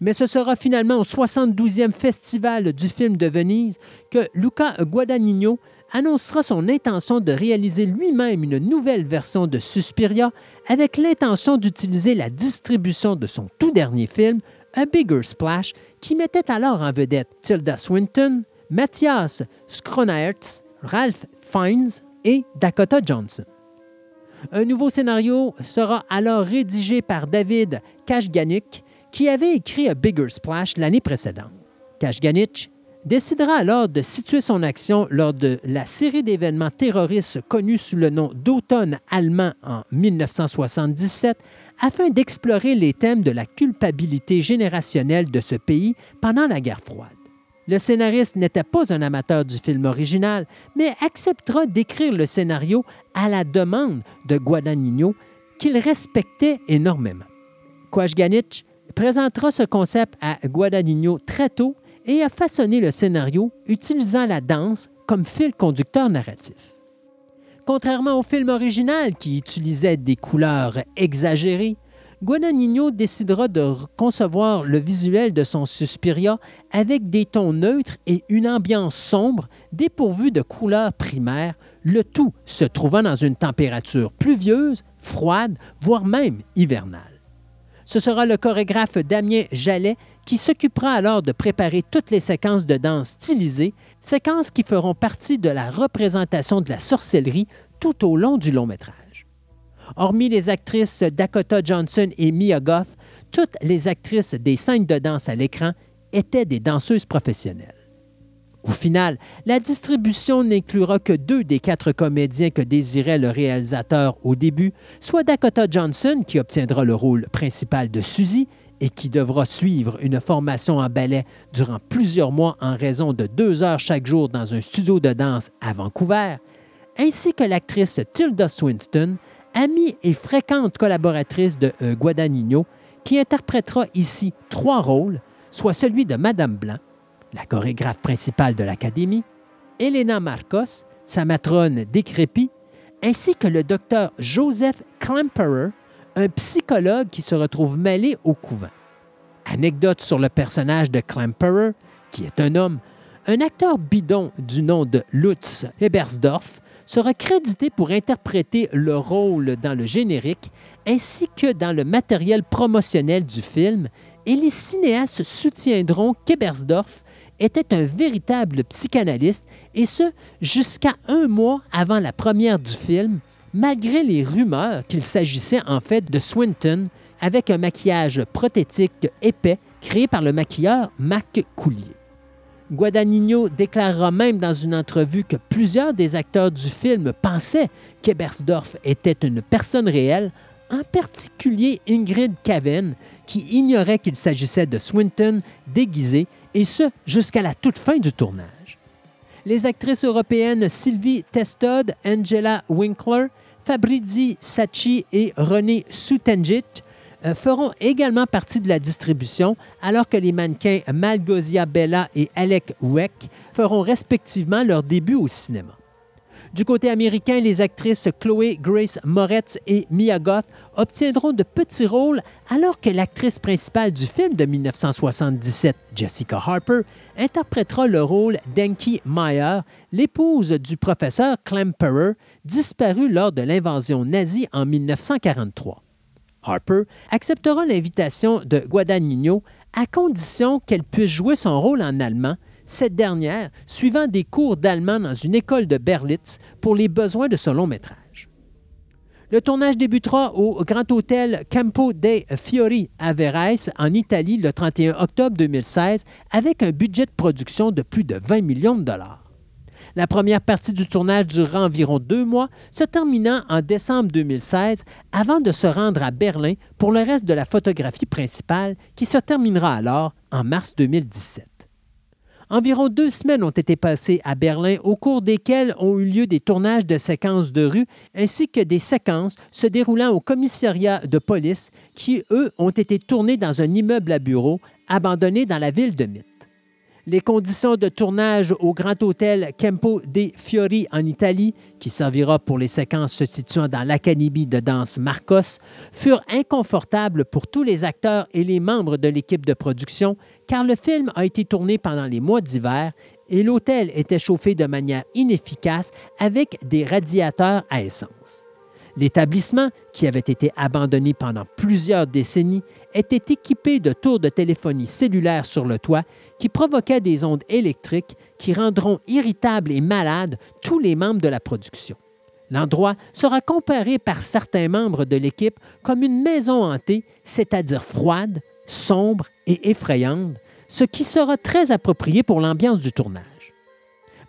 Mais ce sera finalement au 72e Festival du film de Venise que Luca Guadagnino annoncera son intention de réaliser lui-même une nouvelle version de Suspiria avec l'intention d'utiliser la distribution de son tout dernier film, A Bigger Splash, qui mettait alors en vedette Tilda Swinton, Matthias Skronaerts, Ralph Fiennes et Dakota Johnson. Un nouveau scénario sera alors rédigé par David Kashganik, qui avait écrit A Bigger Splash l'année précédente. Kashganich décidera alors de situer son action lors de la série d'événements terroristes connus sous le nom d'automne allemand en 1977 afin d'explorer les thèmes de la culpabilité générationnelle de ce pays pendant la guerre froide. Le scénariste n'était pas un amateur du film original, mais acceptera d'écrire le scénario à la demande de Guadagnino, qu'il respectait énormément. Kwajganich présentera ce concept à Guadagnino très tôt et a façonné le scénario utilisant la danse comme fil conducteur narratif. Contrairement au film original qui utilisait des couleurs exagérées, Guadagnino décidera de concevoir le visuel de son Suspiria avec des tons neutres et une ambiance sombre dépourvue de couleurs primaires, le tout se trouvant dans une température pluvieuse, froide, voire même hivernale. Ce sera le chorégraphe Damien Jallet qui s'occupera alors de préparer toutes les séquences de danse stylisées, séquences qui feront partie de la représentation de la sorcellerie tout au long du long métrage. Hormis les actrices Dakota Johnson et Mia Goth, toutes les actrices des scènes de danse à l'écran étaient des danseuses professionnelles. Au final, la distribution n'inclura que deux des quatre comédiens que désirait le réalisateur au début, soit Dakota Johnson, qui obtiendra le rôle principal de Suzy et qui devra suivre une formation en ballet durant plusieurs mois en raison de deux heures chaque jour dans un studio de danse à Vancouver, ainsi que l'actrice Tilda Swinton, amie et fréquente collaboratrice de euh, Guadagnino, qui interprétera ici trois rôles, soit celui de Madame Blanc, la chorégraphe principale de l'Académie, Elena Marcos, sa matrone décrépie, ainsi que le docteur Joseph Klemperer, un psychologue qui se retrouve mêlé au couvent. Anecdote sur le personnage de Klemperer, qui est un homme, un acteur bidon du nom de Lutz Ebersdorf sera crédité pour interpréter le rôle dans le générique ainsi que dans le matériel promotionnel du film, et les cinéastes soutiendront qu'Ebersdorf était un véritable psychanalyste, et ce, jusqu'à un mois avant la première du film, malgré les rumeurs qu'il s'agissait en fait de Swinton avec un maquillage prothétique épais créé par le maquilleur Marc Coulier. Guadagnino déclarera même dans une entrevue que plusieurs des acteurs du film pensaient qu'Ebersdorf était une personne réelle, en particulier Ingrid Caven, qui ignorait qu'il s'agissait de Swinton déguisé, et ce jusqu'à la toute fin du tournage. Les actrices européennes Sylvie Testod, Angela Winkler, Fabrizi Sachi et René Sutenjit euh, feront également partie de la distribution, alors que les mannequins Malgosia Bella et Alec Weck feront respectivement leur début au cinéma. Du côté américain, les actrices Chloé Grace Moretz et Mia Goth obtiendront de petits rôles alors que l'actrice principale du film de 1977, Jessica Harper, interprétera le rôle d'Enki Meyer, l'épouse du professeur Klemperer, disparu lors de l'invasion nazie en 1943. Harper acceptera l'invitation de Guadagnino à condition qu'elle puisse jouer son rôle en allemand, cette dernière suivant des cours d'allemand dans une école de Berlitz pour les besoins de son long métrage. Le tournage débutera au Grand Hôtel Campo dei Fiori à Verres, en Italie, le 31 octobre 2016, avec un budget de production de plus de 20 millions de dollars. La première partie du tournage durera environ deux mois, se terminant en décembre 2016 avant de se rendre à Berlin pour le reste de la photographie principale qui se terminera alors en mars 2017. Environ deux semaines ont été passées à Berlin au cours desquelles ont eu lieu des tournages de séquences de rue ainsi que des séquences se déroulant au commissariat de police qui, eux, ont été tournés dans un immeuble à bureaux abandonné dans la ville de Mitte. Les conditions de tournage au Grand Hôtel Campo dei Fiori en Italie, qui servira pour les séquences se situant dans l'Académie de danse Marcos, furent inconfortables pour tous les acteurs et les membres de l'équipe de production, car le film a été tourné pendant les mois d'hiver et l'hôtel était chauffé de manière inefficace avec des radiateurs à essence. L'établissement, qui avait été abandonné pendant plusieurs décennies, était équipé de tours de téléphonie cellulaire sur le toit qui provoquaient des ondes électriques qui rendront irritables et malades tous les membres de la production. L'endroit sera comparé par certains membres de l'équipe comme une maison hantée, c'est-à-dire froide, sombre et effrayante, ce qui sera très approprié pour l'ambiance du tournage.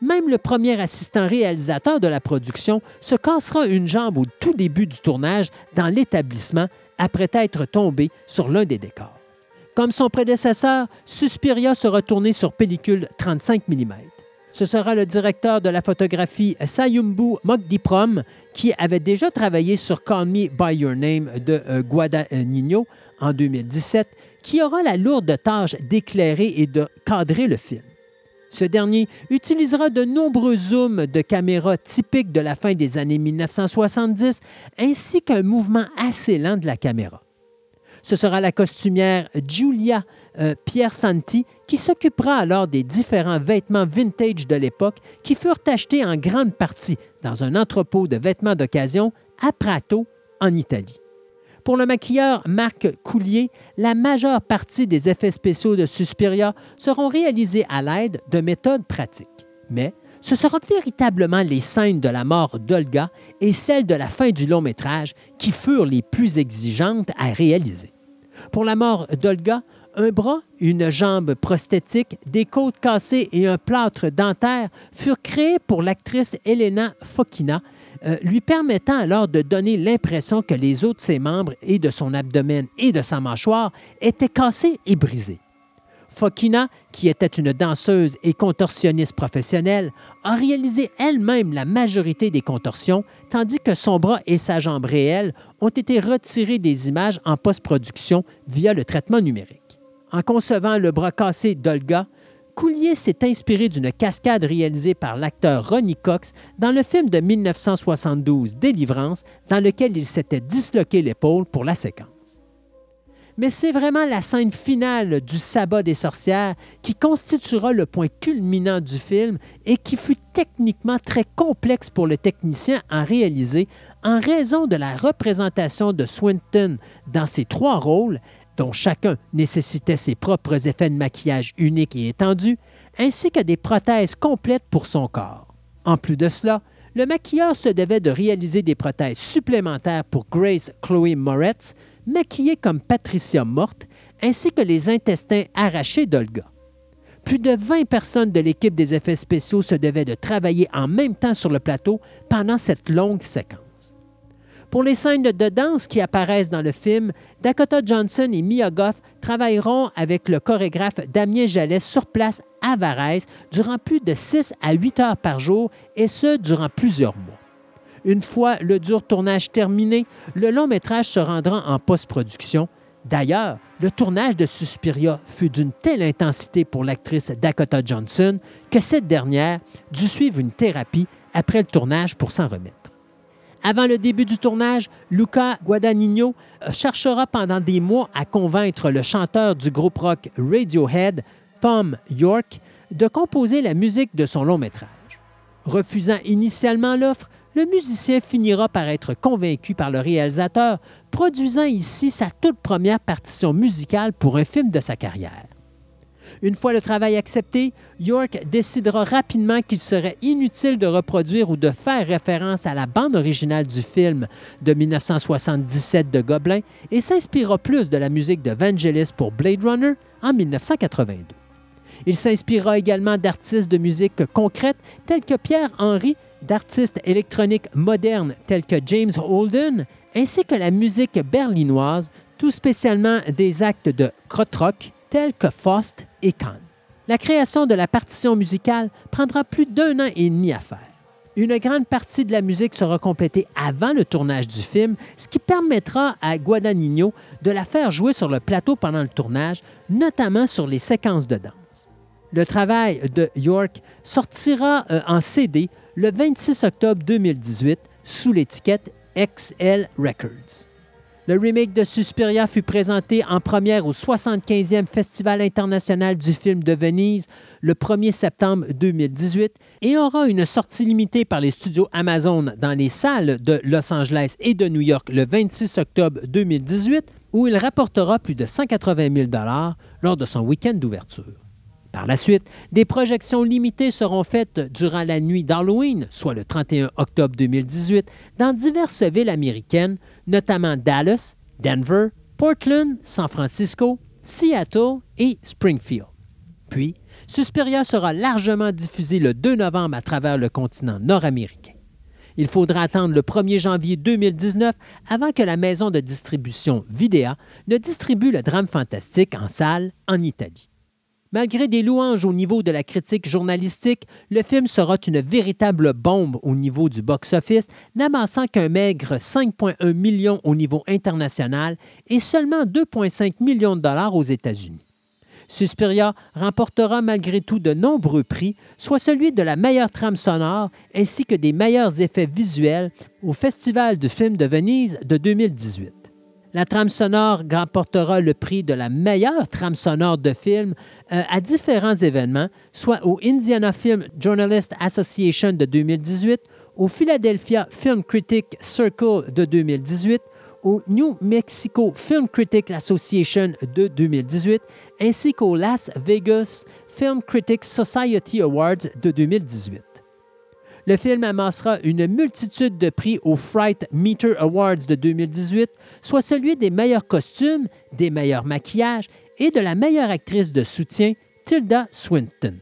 Même le premier assistant réalisateur de la production se cassera une jambe au tout début du tournage dans l'établissement après être tombé sur l'un des décors. Comme son prédécesseur, Suspiria sera tourné sur pellicule 35 mm. Ce sera le directeur de la photographie Sayumbu Mogdiprom, qui avait déjà travaillé sur Call Me By Your Name de euh, Guadagnino en 2017, qui aura la lourde tâche d'éclairer et de cadrer le film. Ce dernier utilisera de nombreux zooms de caméras typiques de la fin des années 1970, ainsi qu'un mouvement assez lent de la caméra. Ce sera la costumière Giulia euh, Santi qui s'occupera alors des différents vêtements vintage de l'époque qui furent achetés en grande partie dans un entrepôt de vêtements d'occasion à Prato, en Italie. Pour le maquilleur Marc Coulier, la majeure partie des effets spéciaux de Suspiria seront réalisés à l'aide de méthodes pratiques. Mais ce sera véritablement les scènes de la mort d'Olga et celles de la fin du long métrage qui furent les plus exigeantes à réaliser. Pour la mort d'Olga, un bras, une jambe prosthétique, des côtes cassées et un plâtre dentaire furent créés pour l'actrice Elena Fokina, euh, lui permettant alors de donner l'impression que les os de ses membres et de son abdomen et de sa mâchoire étaient cassés et brisés. Fokina, qui était une danseuse et contorsionniste professionnelle, a réalisé elle-même la majorité des contorsions, tandis que son bras et sa jambe réelle ont été retirés des images en post-production via le traitement numérique. En concevant le bras cassé d'Olga, Coulier s'est inspiré d'une cascade réalisée par l'acteur Ronnie Cox dans le film de 1972 Délivrance, dans lequel il s'était disloqué l'épaule pour la séquence. Mais c'est vraiment la scène finale du sabbat des sorcières qui constituera le point culminant du film et qui fut techniquement très complexe pour le technicien à réaliser en raison de la représentation de Swinton dans ses trois rôles dont chacun nécessitait ses propres effets de maquillage uniques et étendus, ainsi que des prothèses complètes pour son corps. En plus de cela, le maquilleur se devait de réaliser des prothèses supplémentaires pour Grace Chloe Moretz, maquillée comme Patricia morte, ainsi que les intestins arrachés d'Olga. Plus de 20 personnes de l'équipe des effets spéciaux se devaient de travailler en même temps sur le plateau pendant cette longue séquence. Pour les scènes de danse qui apparaissent dans le film, Dakota Johnson et Mia Goth travailleront avec le chorégraphe Damien Jallet sur place à Varese durant plus de 6 à 8 heures par jour, et ce, durant plusieurs mois. Une fois le dur tournage terminé, le long métrage se rendra en post-production. D'ailleurs, le tournage de Suspiria fut d'une telle intensité pour l'actrice Dakota Johnson que cette dernière dut suivre une thérapie après le tournage pour s'en remettre. Avant le début du tournage, Luca Guadagnino cherchera pendant des mois à convaincre le chanteur du groupe rock Radiohead, Tom York, de composer la musique de son long métrage. Refusant initialement l'offre, le musicien finira par être convaincu par le réalisateur, produisant ici sa toute première partition musicale pour un film de sa carrière. Une fois le travail accepté, York décidera rapidement qu'il serait inutile de reproduire ou de faire référence à la bande originale du film de 1977 de Goblin et s'inspirera plus de la musique de Vangelis pour Blade Runner en 1982. Il s'inspirera également d'artistes de musique concrète tels que Pierre Henry, d'artistes électroniques modernes tels que James Holden, ainsi que la musique berlinoise, tout spécialement des actes de krautrock tels que Faust et Kahn. La création de la partition musicale prendra plus d'un an et demi à faire. Une grande partie de la musique sera complétée avant le tournage du film, ce qui permettra à Guadagnino de la faire jouer sur le plateau pendant le tournage, notamment sur les séquences de danse. Le travail de York sortira euh, en CD le 26 octobre 2018 sous l'étiquette XL Records. Le remake de Suspiria fut présenté en première au 75e Festival international du film de Venise le 1er septembre 2018 et aura une sortie limitée par les studios Amazon dans les salles de Los Angeles et de New York le 26 octobre 2018 où il rapportera plus de 180 000 lors de son week-end d'ouverture. Par la suite, des projections limitées seront faites durant la nuit d'Halloween, soit le 31 octobre 2018, dans diverses villes américaines, notamment Dallas, Denver, Portland, San Francisco, Seattle et Springfield. Puis, Suspiria sera largement diffusé le 2 novembre à travers le continent nord-américain. Il faudra attendre le 1er janvier 2019 avant que la maison de distribution Videa ne distribue le drame fantastique en salle en Italie. Malgré des louanges au niveau de la critique journalistique, le film sera une véritable bombe au niveau du box-office, n'amassant qu'un maigre 5,1 millions au niveau international et seulement 2,5 millions de dollars aux États-Unis. Suspiria remportera malgré tout de nombreux prix, soit celui de la meilleure trame sonore ainsi que des meilleurs effets visuels au Festival du film de Venise de 2018. La trame sonore remportera le prix de la meilleure trame sonore de film euh, à différents événements, soit au Indiana Film Journalist Association de 2018, au Philadelphia Film Critics Circle de 2018, au New Mexico Film Critics Association de 2018, ainsi qu'au Las Vegas Film Critics Society Awards de 2018. Le film amassera une multitude de prix au Fright Meter Awards de 2018, soit celui des meilleurs costumes, des meilleurs maquillages et de la meilleure actrice de soutien, Tilda Swinton.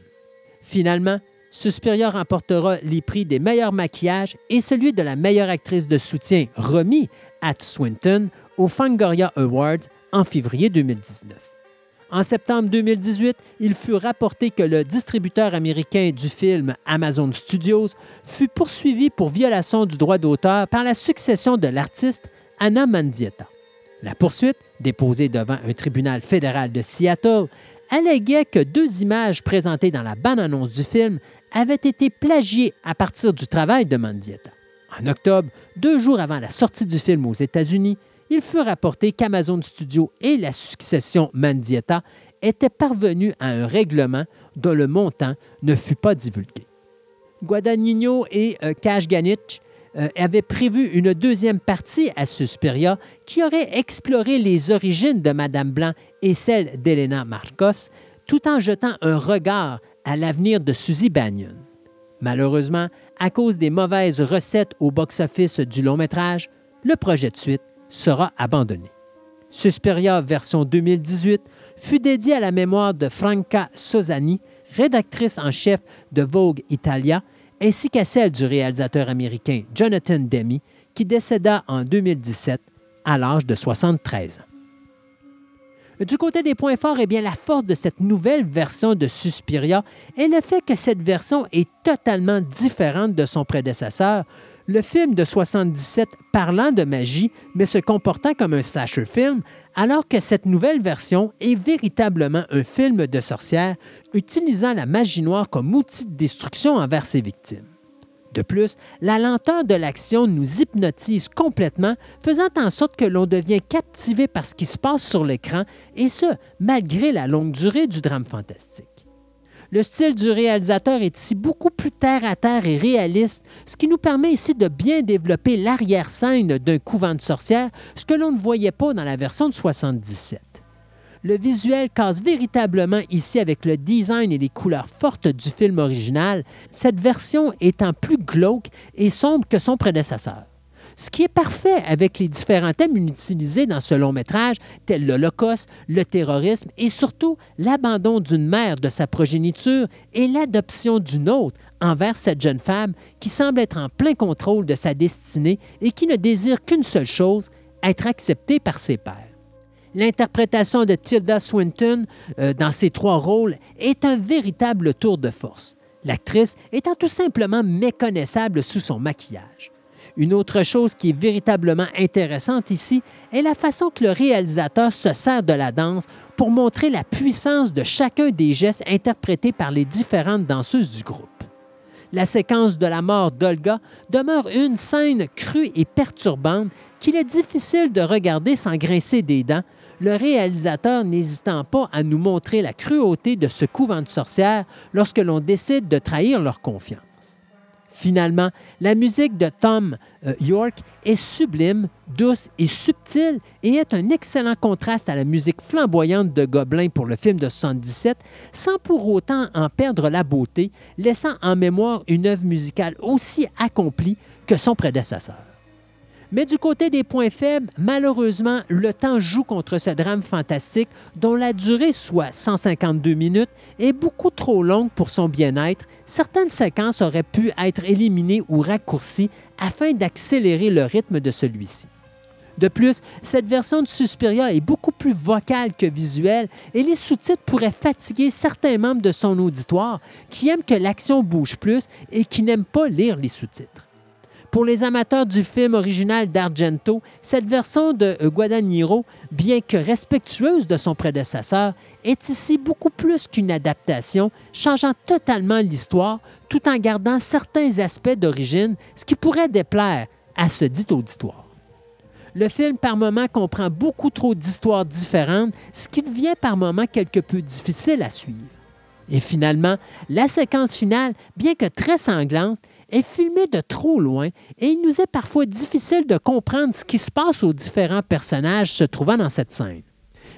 Finalement, Suspiria remportera les prix des meilleurs maquillages et celui de la meilleure actrice de soutien remis à Swinton au Fangoria Awards en février 2019. En septembre 2018, il fut rapporté que le distributeur américain du film Amazon Studios fut poursuivi pour violation du droit d'auteur par la succession de l'artiste Anna Mandietta. La poursuite, déposée devant un tribunal fédéral de Seattle, alléguait que deux images présentées dans la bande-annonce du film avaient été plagiées à partir du travail de Mandietta. En octobre, deux jours avant la sortie du film aux États-Unis, il fut rapporté qu'Amazon Studios et la succession Mandietta étaient parvenus à un règlement dont le montant ne fut pas divulgué. Guadagnino et euh, Kashganich euh, avaient prévu une deuxième partie à Suspiria qui aurait exploré les origines de Madame Blanc et celle d'Elena Marcos, tout en jetant un regard à l'avenir de Suzy Bannion. Malheureusement, à cause des mauvaises recettes au box-office du long métrage, le projet de suite sera abandonné. Suspiria version 2018 fut dédié à la mémoire de Franca Sosani, rédactrice en chef de Vogue Italia, ainsi qu'à celle du réalisateur américain Jonathan Demme, qui décéda en 2017 à l'âge de 73 ans. Du côté des points forts, eh bien, la force de cette nouvelle version de Suspiria est le fait que cette version est totalement différente de son prédécesseur, le film de 77 parlant de magie, mais se comportant comme un slasher film, alors que cette nouvelle version est véritablement un film de sorcière utilisant la magie noire comme outil de destruction envers ses victimes. De plus, la lenteur de l'action nous hypnotise complètement, faisant en sorte que l'on devient captivé par ce qui se passe sur l'écran, et ce, malgré la longue durée du drame fantastique. Le style du réalisateur est ici beaucoup plus terre-à-terre et réaliste, ce qui nous permet ici de bien développer l'arrière-scène d'un couvent de sorcières, ce que l'on ne voyait pas dans la version de 77. Le visuel casse véritablement ici avec le design et les couleurs fortes du film original, cette version étant plus glauque et sombre que son prédécesseur. Ce qui est parfait avec les différents thèmes utilisés dans ce long métrage, tels l'Holocauste, le terrorisme et surtout l'abandon d'une mère de sa progéniture et l'adoption d'une autre envers cette jeune femme qui semble être en plein contrôle de sa destinée et qui ne désire qu'une seule chose, être acceptée par ses pères. L'interprétation de Tilda Swinton euh, dans ces trois rôles est un véritable tour de force, l'actrice étant tout simplement méconnaissable sous son maquillage. Une autre chose qui est véritablement intéressante ici est la façon que le réalisateur se sert de la danse pour montrer la puissance de chacun des gestes interprétés par les différentes danseuses du groupe. La séquence de la mort d'Olga demeure une scène crue et perturbante qu'il est difficile de regarder sans grincer des dents, le réalisateur n'hésitant pas à nous montrer la cruauté de ce couvent de sorcières lorsque l'on décide de trahir leur confiance. Finalement, la musique de Tom euh, York est sublime, douce et subtile et est un excellent contraste à la musique flamboyante de Gobelin pour le film de 77, sans pour autant en perdre la beauté, laissant en mémoire une œuvre musicale aussi accomplie que son prédécesseur. Mais du côté des points faibles, malheureusement, le temps joue contre ce drame fantastique dont la durée, soit 152 minutes, est beaucoup trop longue pour son bien-être. Certaines séquences auraient pu être éliminées ou raccourcies afin d'accélérer le rythme de celui-ci. De plus, cette version de Suspiria est beaucoup plus vocale que visuelle et les sous-titres pourraient fatiguer certains membres de son auditoire qui aiment que l'action bouge plus et qui n'aiment pas lire les sous-titres. Pour les amateurs du film original d'Argento, cette version de Guadagnino, bien que respectueuse de son prédécesseur, est ici beaucoup plus qu'une adaptation, changeant totalement l'histoire tout en gardant certains aspects d'origine, ce qui pourrait déplaire à ce dit auditoire. Le film, par moments, comprend beaucoup trop d'histoires différentes, ce qui devient par moments quelque peu difficile à suivre. Et finalement, la séquence finale, bien que très sanglante, est filmé de trop loin et il nous est parfois difficile de comprendre ce qui se passe aux différents personnages se trouvant dans cette scène.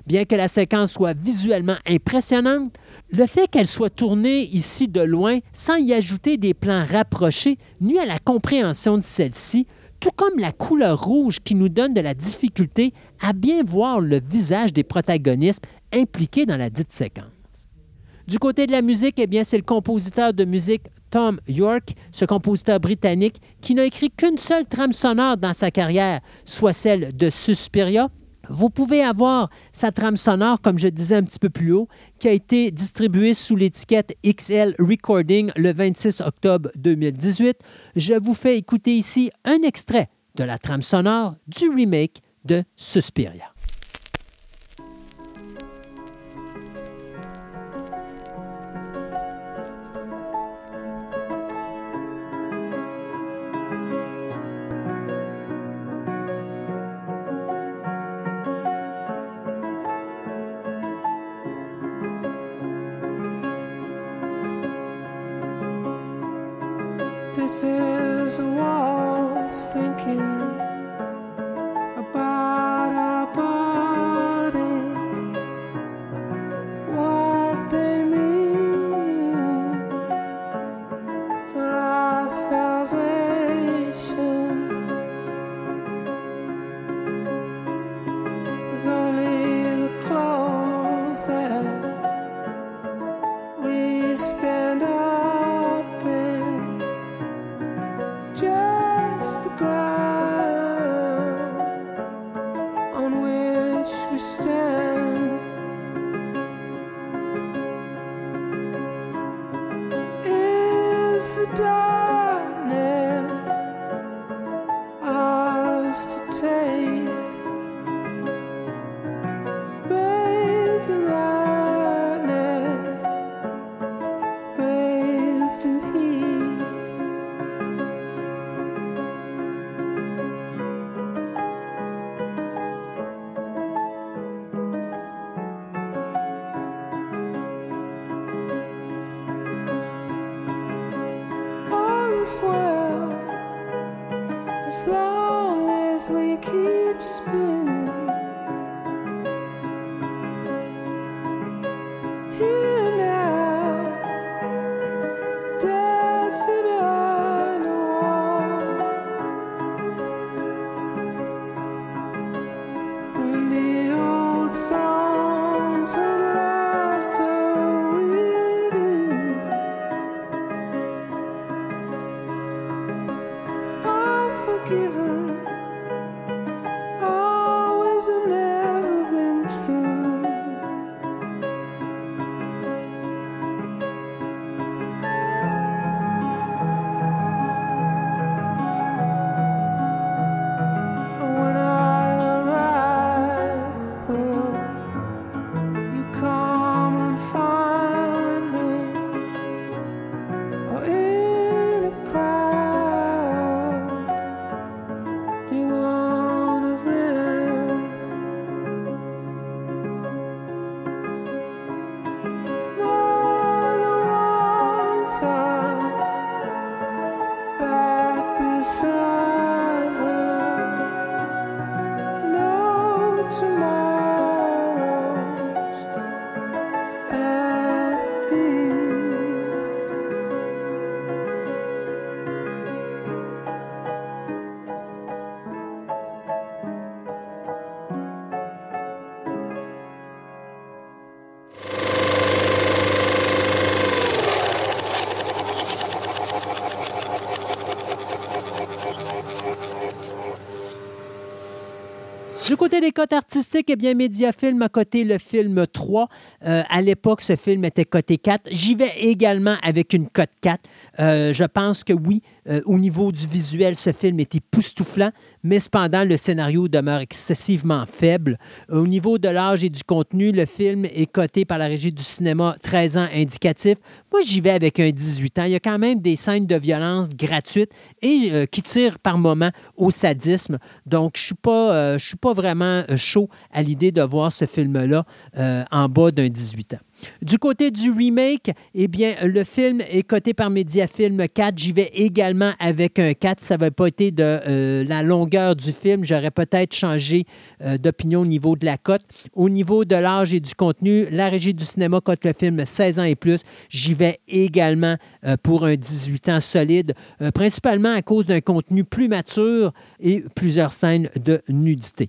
Bien que la séquence soit visuellement impressionnante, le fait qu'elle soit tournée ici de loin sans y ajouter des plans rapprochés nuit à la compréhension de celle-ci, tout comme la couleur rouge qui nous donne de la difficulté à bien voir le visage des protagonistes impliqués dans la dite séquence. Du côté de la musique, eh bien, c'est le compositeur de musique Tom York, ce compositeur britannique, qui n'a écrit qu'une seule trame sonore dans sa carrière, soit celle de Suspiria. Vous pouvez avoir sa trame sonore, comme je disais un petit peu plus haut, qui a été distribuée sous l'étiquette XL Recording le 26 octobre 2018. Je vous fais écouter ici un extrait de la trame sonore du remake de Suspiria. Cotes artistiques, eh bien, Mediafilm a coté le film 3. Euh, à l'époque, ce film était coté 4. J'y vais également avec une cote 4. Euh, je pense que oui, euh, au niveau du visuel, ce film est époustouflant, mais cependant, le scénario demeure excessivement faible. Au niveau de l'âge et du contenu, le film est coté par la régie du cinéma 13 ans indicatif. Moi, j'y vais avec un 18 ans. Il y a quand même des scènes de violence gratuites et euh, qui tirent par moments au sadisme. Donc, je ne suis, pas, euh, suis pas vraiment euh, chaud à l'idée de voir ce film-là en bas d'un 18 ans. Du côté du remake, eh bien, le film est coté par Mediafilm 4. J'y vais également avec un 4. Ça n'avait pas été de euh, la longueur du film. J'aurais peut-être changé euh, d'opinion au niveau de la cote. Au niveau de l'âge et du contenu, la régie du cinéma cote le film 16 ans et plus. J'y vais également euh, pour un 18 ans solide, principalement à cause d'un contenu plus mature et plusieurs scènes de nudité.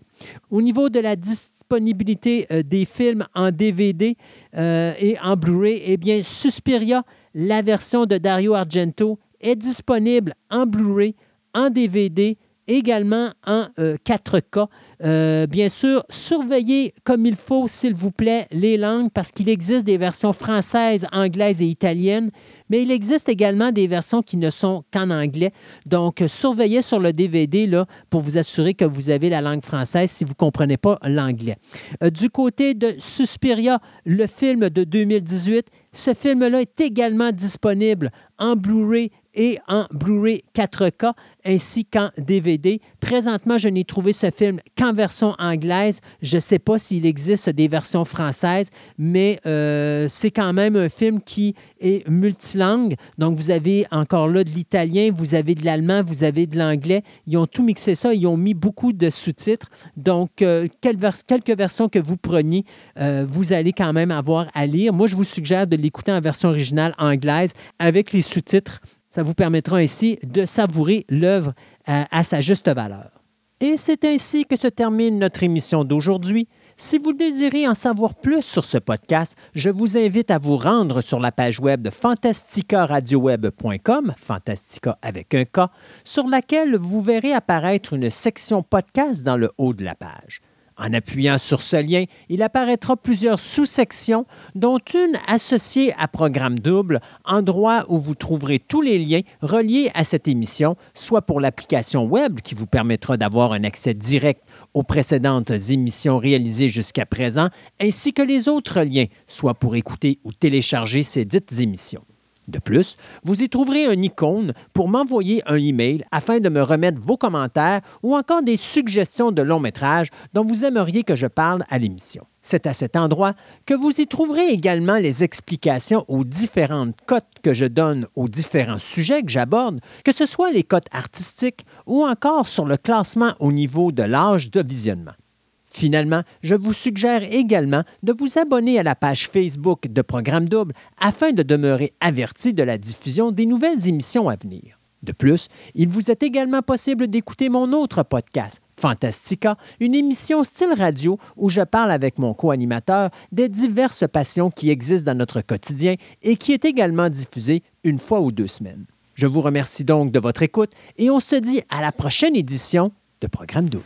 Au niveau de la disponibilité des films en DVD, euh, et en Blu-ray, eh bien, Suspiria, la version de Dario Argento, est disponible en Blu-ray, en DVD, également en 4K. Euh, euh, bien sûr, surveillez comme il faut, s'il vous plaît, les langues parce qu'il existe des versions françaises, anglaises et italiennes, mais il existe également des versions qui ne sont qu'en anglais. Donc, surveillez sur le DVD là, pour vous assurer que vous avez la langue française si vous ne comprenez pas l'anglais. Euh, du côté de Suspiria, le film de 2018, ce film-là est également disponible en Blu-ray et en Blu-ray 4K ainsi qu'en DVD. Présentement, je n'ai trouvé ce film qu'en version anglaise. Je ne sais pas s'il existe des versions françaises, mais euh, c'est quand même un film qui est multilangue. Donc, vous avez encore là de l'italien, vous avez de l'allemand, vous avez de l'anglais. Ils ont tout mixé ça, ils ont mis beaucoup de sous-titres. Donc, euh, quelques versions que vous preniez, euh, vous allez quand même avoir à lire. Moi, je vous suggère de l'écouter en version originale anglaise avec les sous-titres ça vous permettra ainsi de savourer l'œuvre à, à sa juste valeur. Et c'est ainsi que se termine notre émission d'aujourd'hui. Si vous désirez en savoir plus sur ce podcast, je vous invite à vous rendre sur la page web de fantasticaradioweb.com, Fantastica avec un K, sur laquelle vous verrez apparaître une section podcast dans le haut de la page. En appuyant sur ce lien, il apparaîtra plusieurs sous-sections, dont une associée à Programme Double, endroit où vous trouverez tous les liens reliés à cette émission, soit pour l'application web qui vous permettra d'avoir un accès direct aux précédentes émissions réalisées jusqu'à présent, ainsi que les autres liens, soit pour écouter ou télécharger ces dites émissions. De plus, vous y trouverez un icône pour m'envoyer un email afin de me remettre vos commentaires ou encore des suggestions de long métrage dont vous aimeriez que je parle à l'émission. C'est à cet endroit que vous y trouverez également les explications aux différentes cotes que je donne aux différents sujets que j'aborde, que ce soit les cotes artistiques ou encore sur le classement au niveau de l'âge de visionnement. Finalement, je vous suggère également de vous abonner à la page Facebook de Programme Double afin de demeurer averti de la diffusion des nouvelles émissions à venir. De plus, il vous est également possible d'écouter mon autre podcast, Fantastica, une émission style radio où je parle avec mon co-animateur des diverses passions qui existent dans notre quotidien et qui est également diffusée une fois ou deux semaines. Je vous remercie donc de votre écoute et on se dit à la prochaine édition de Programme Double.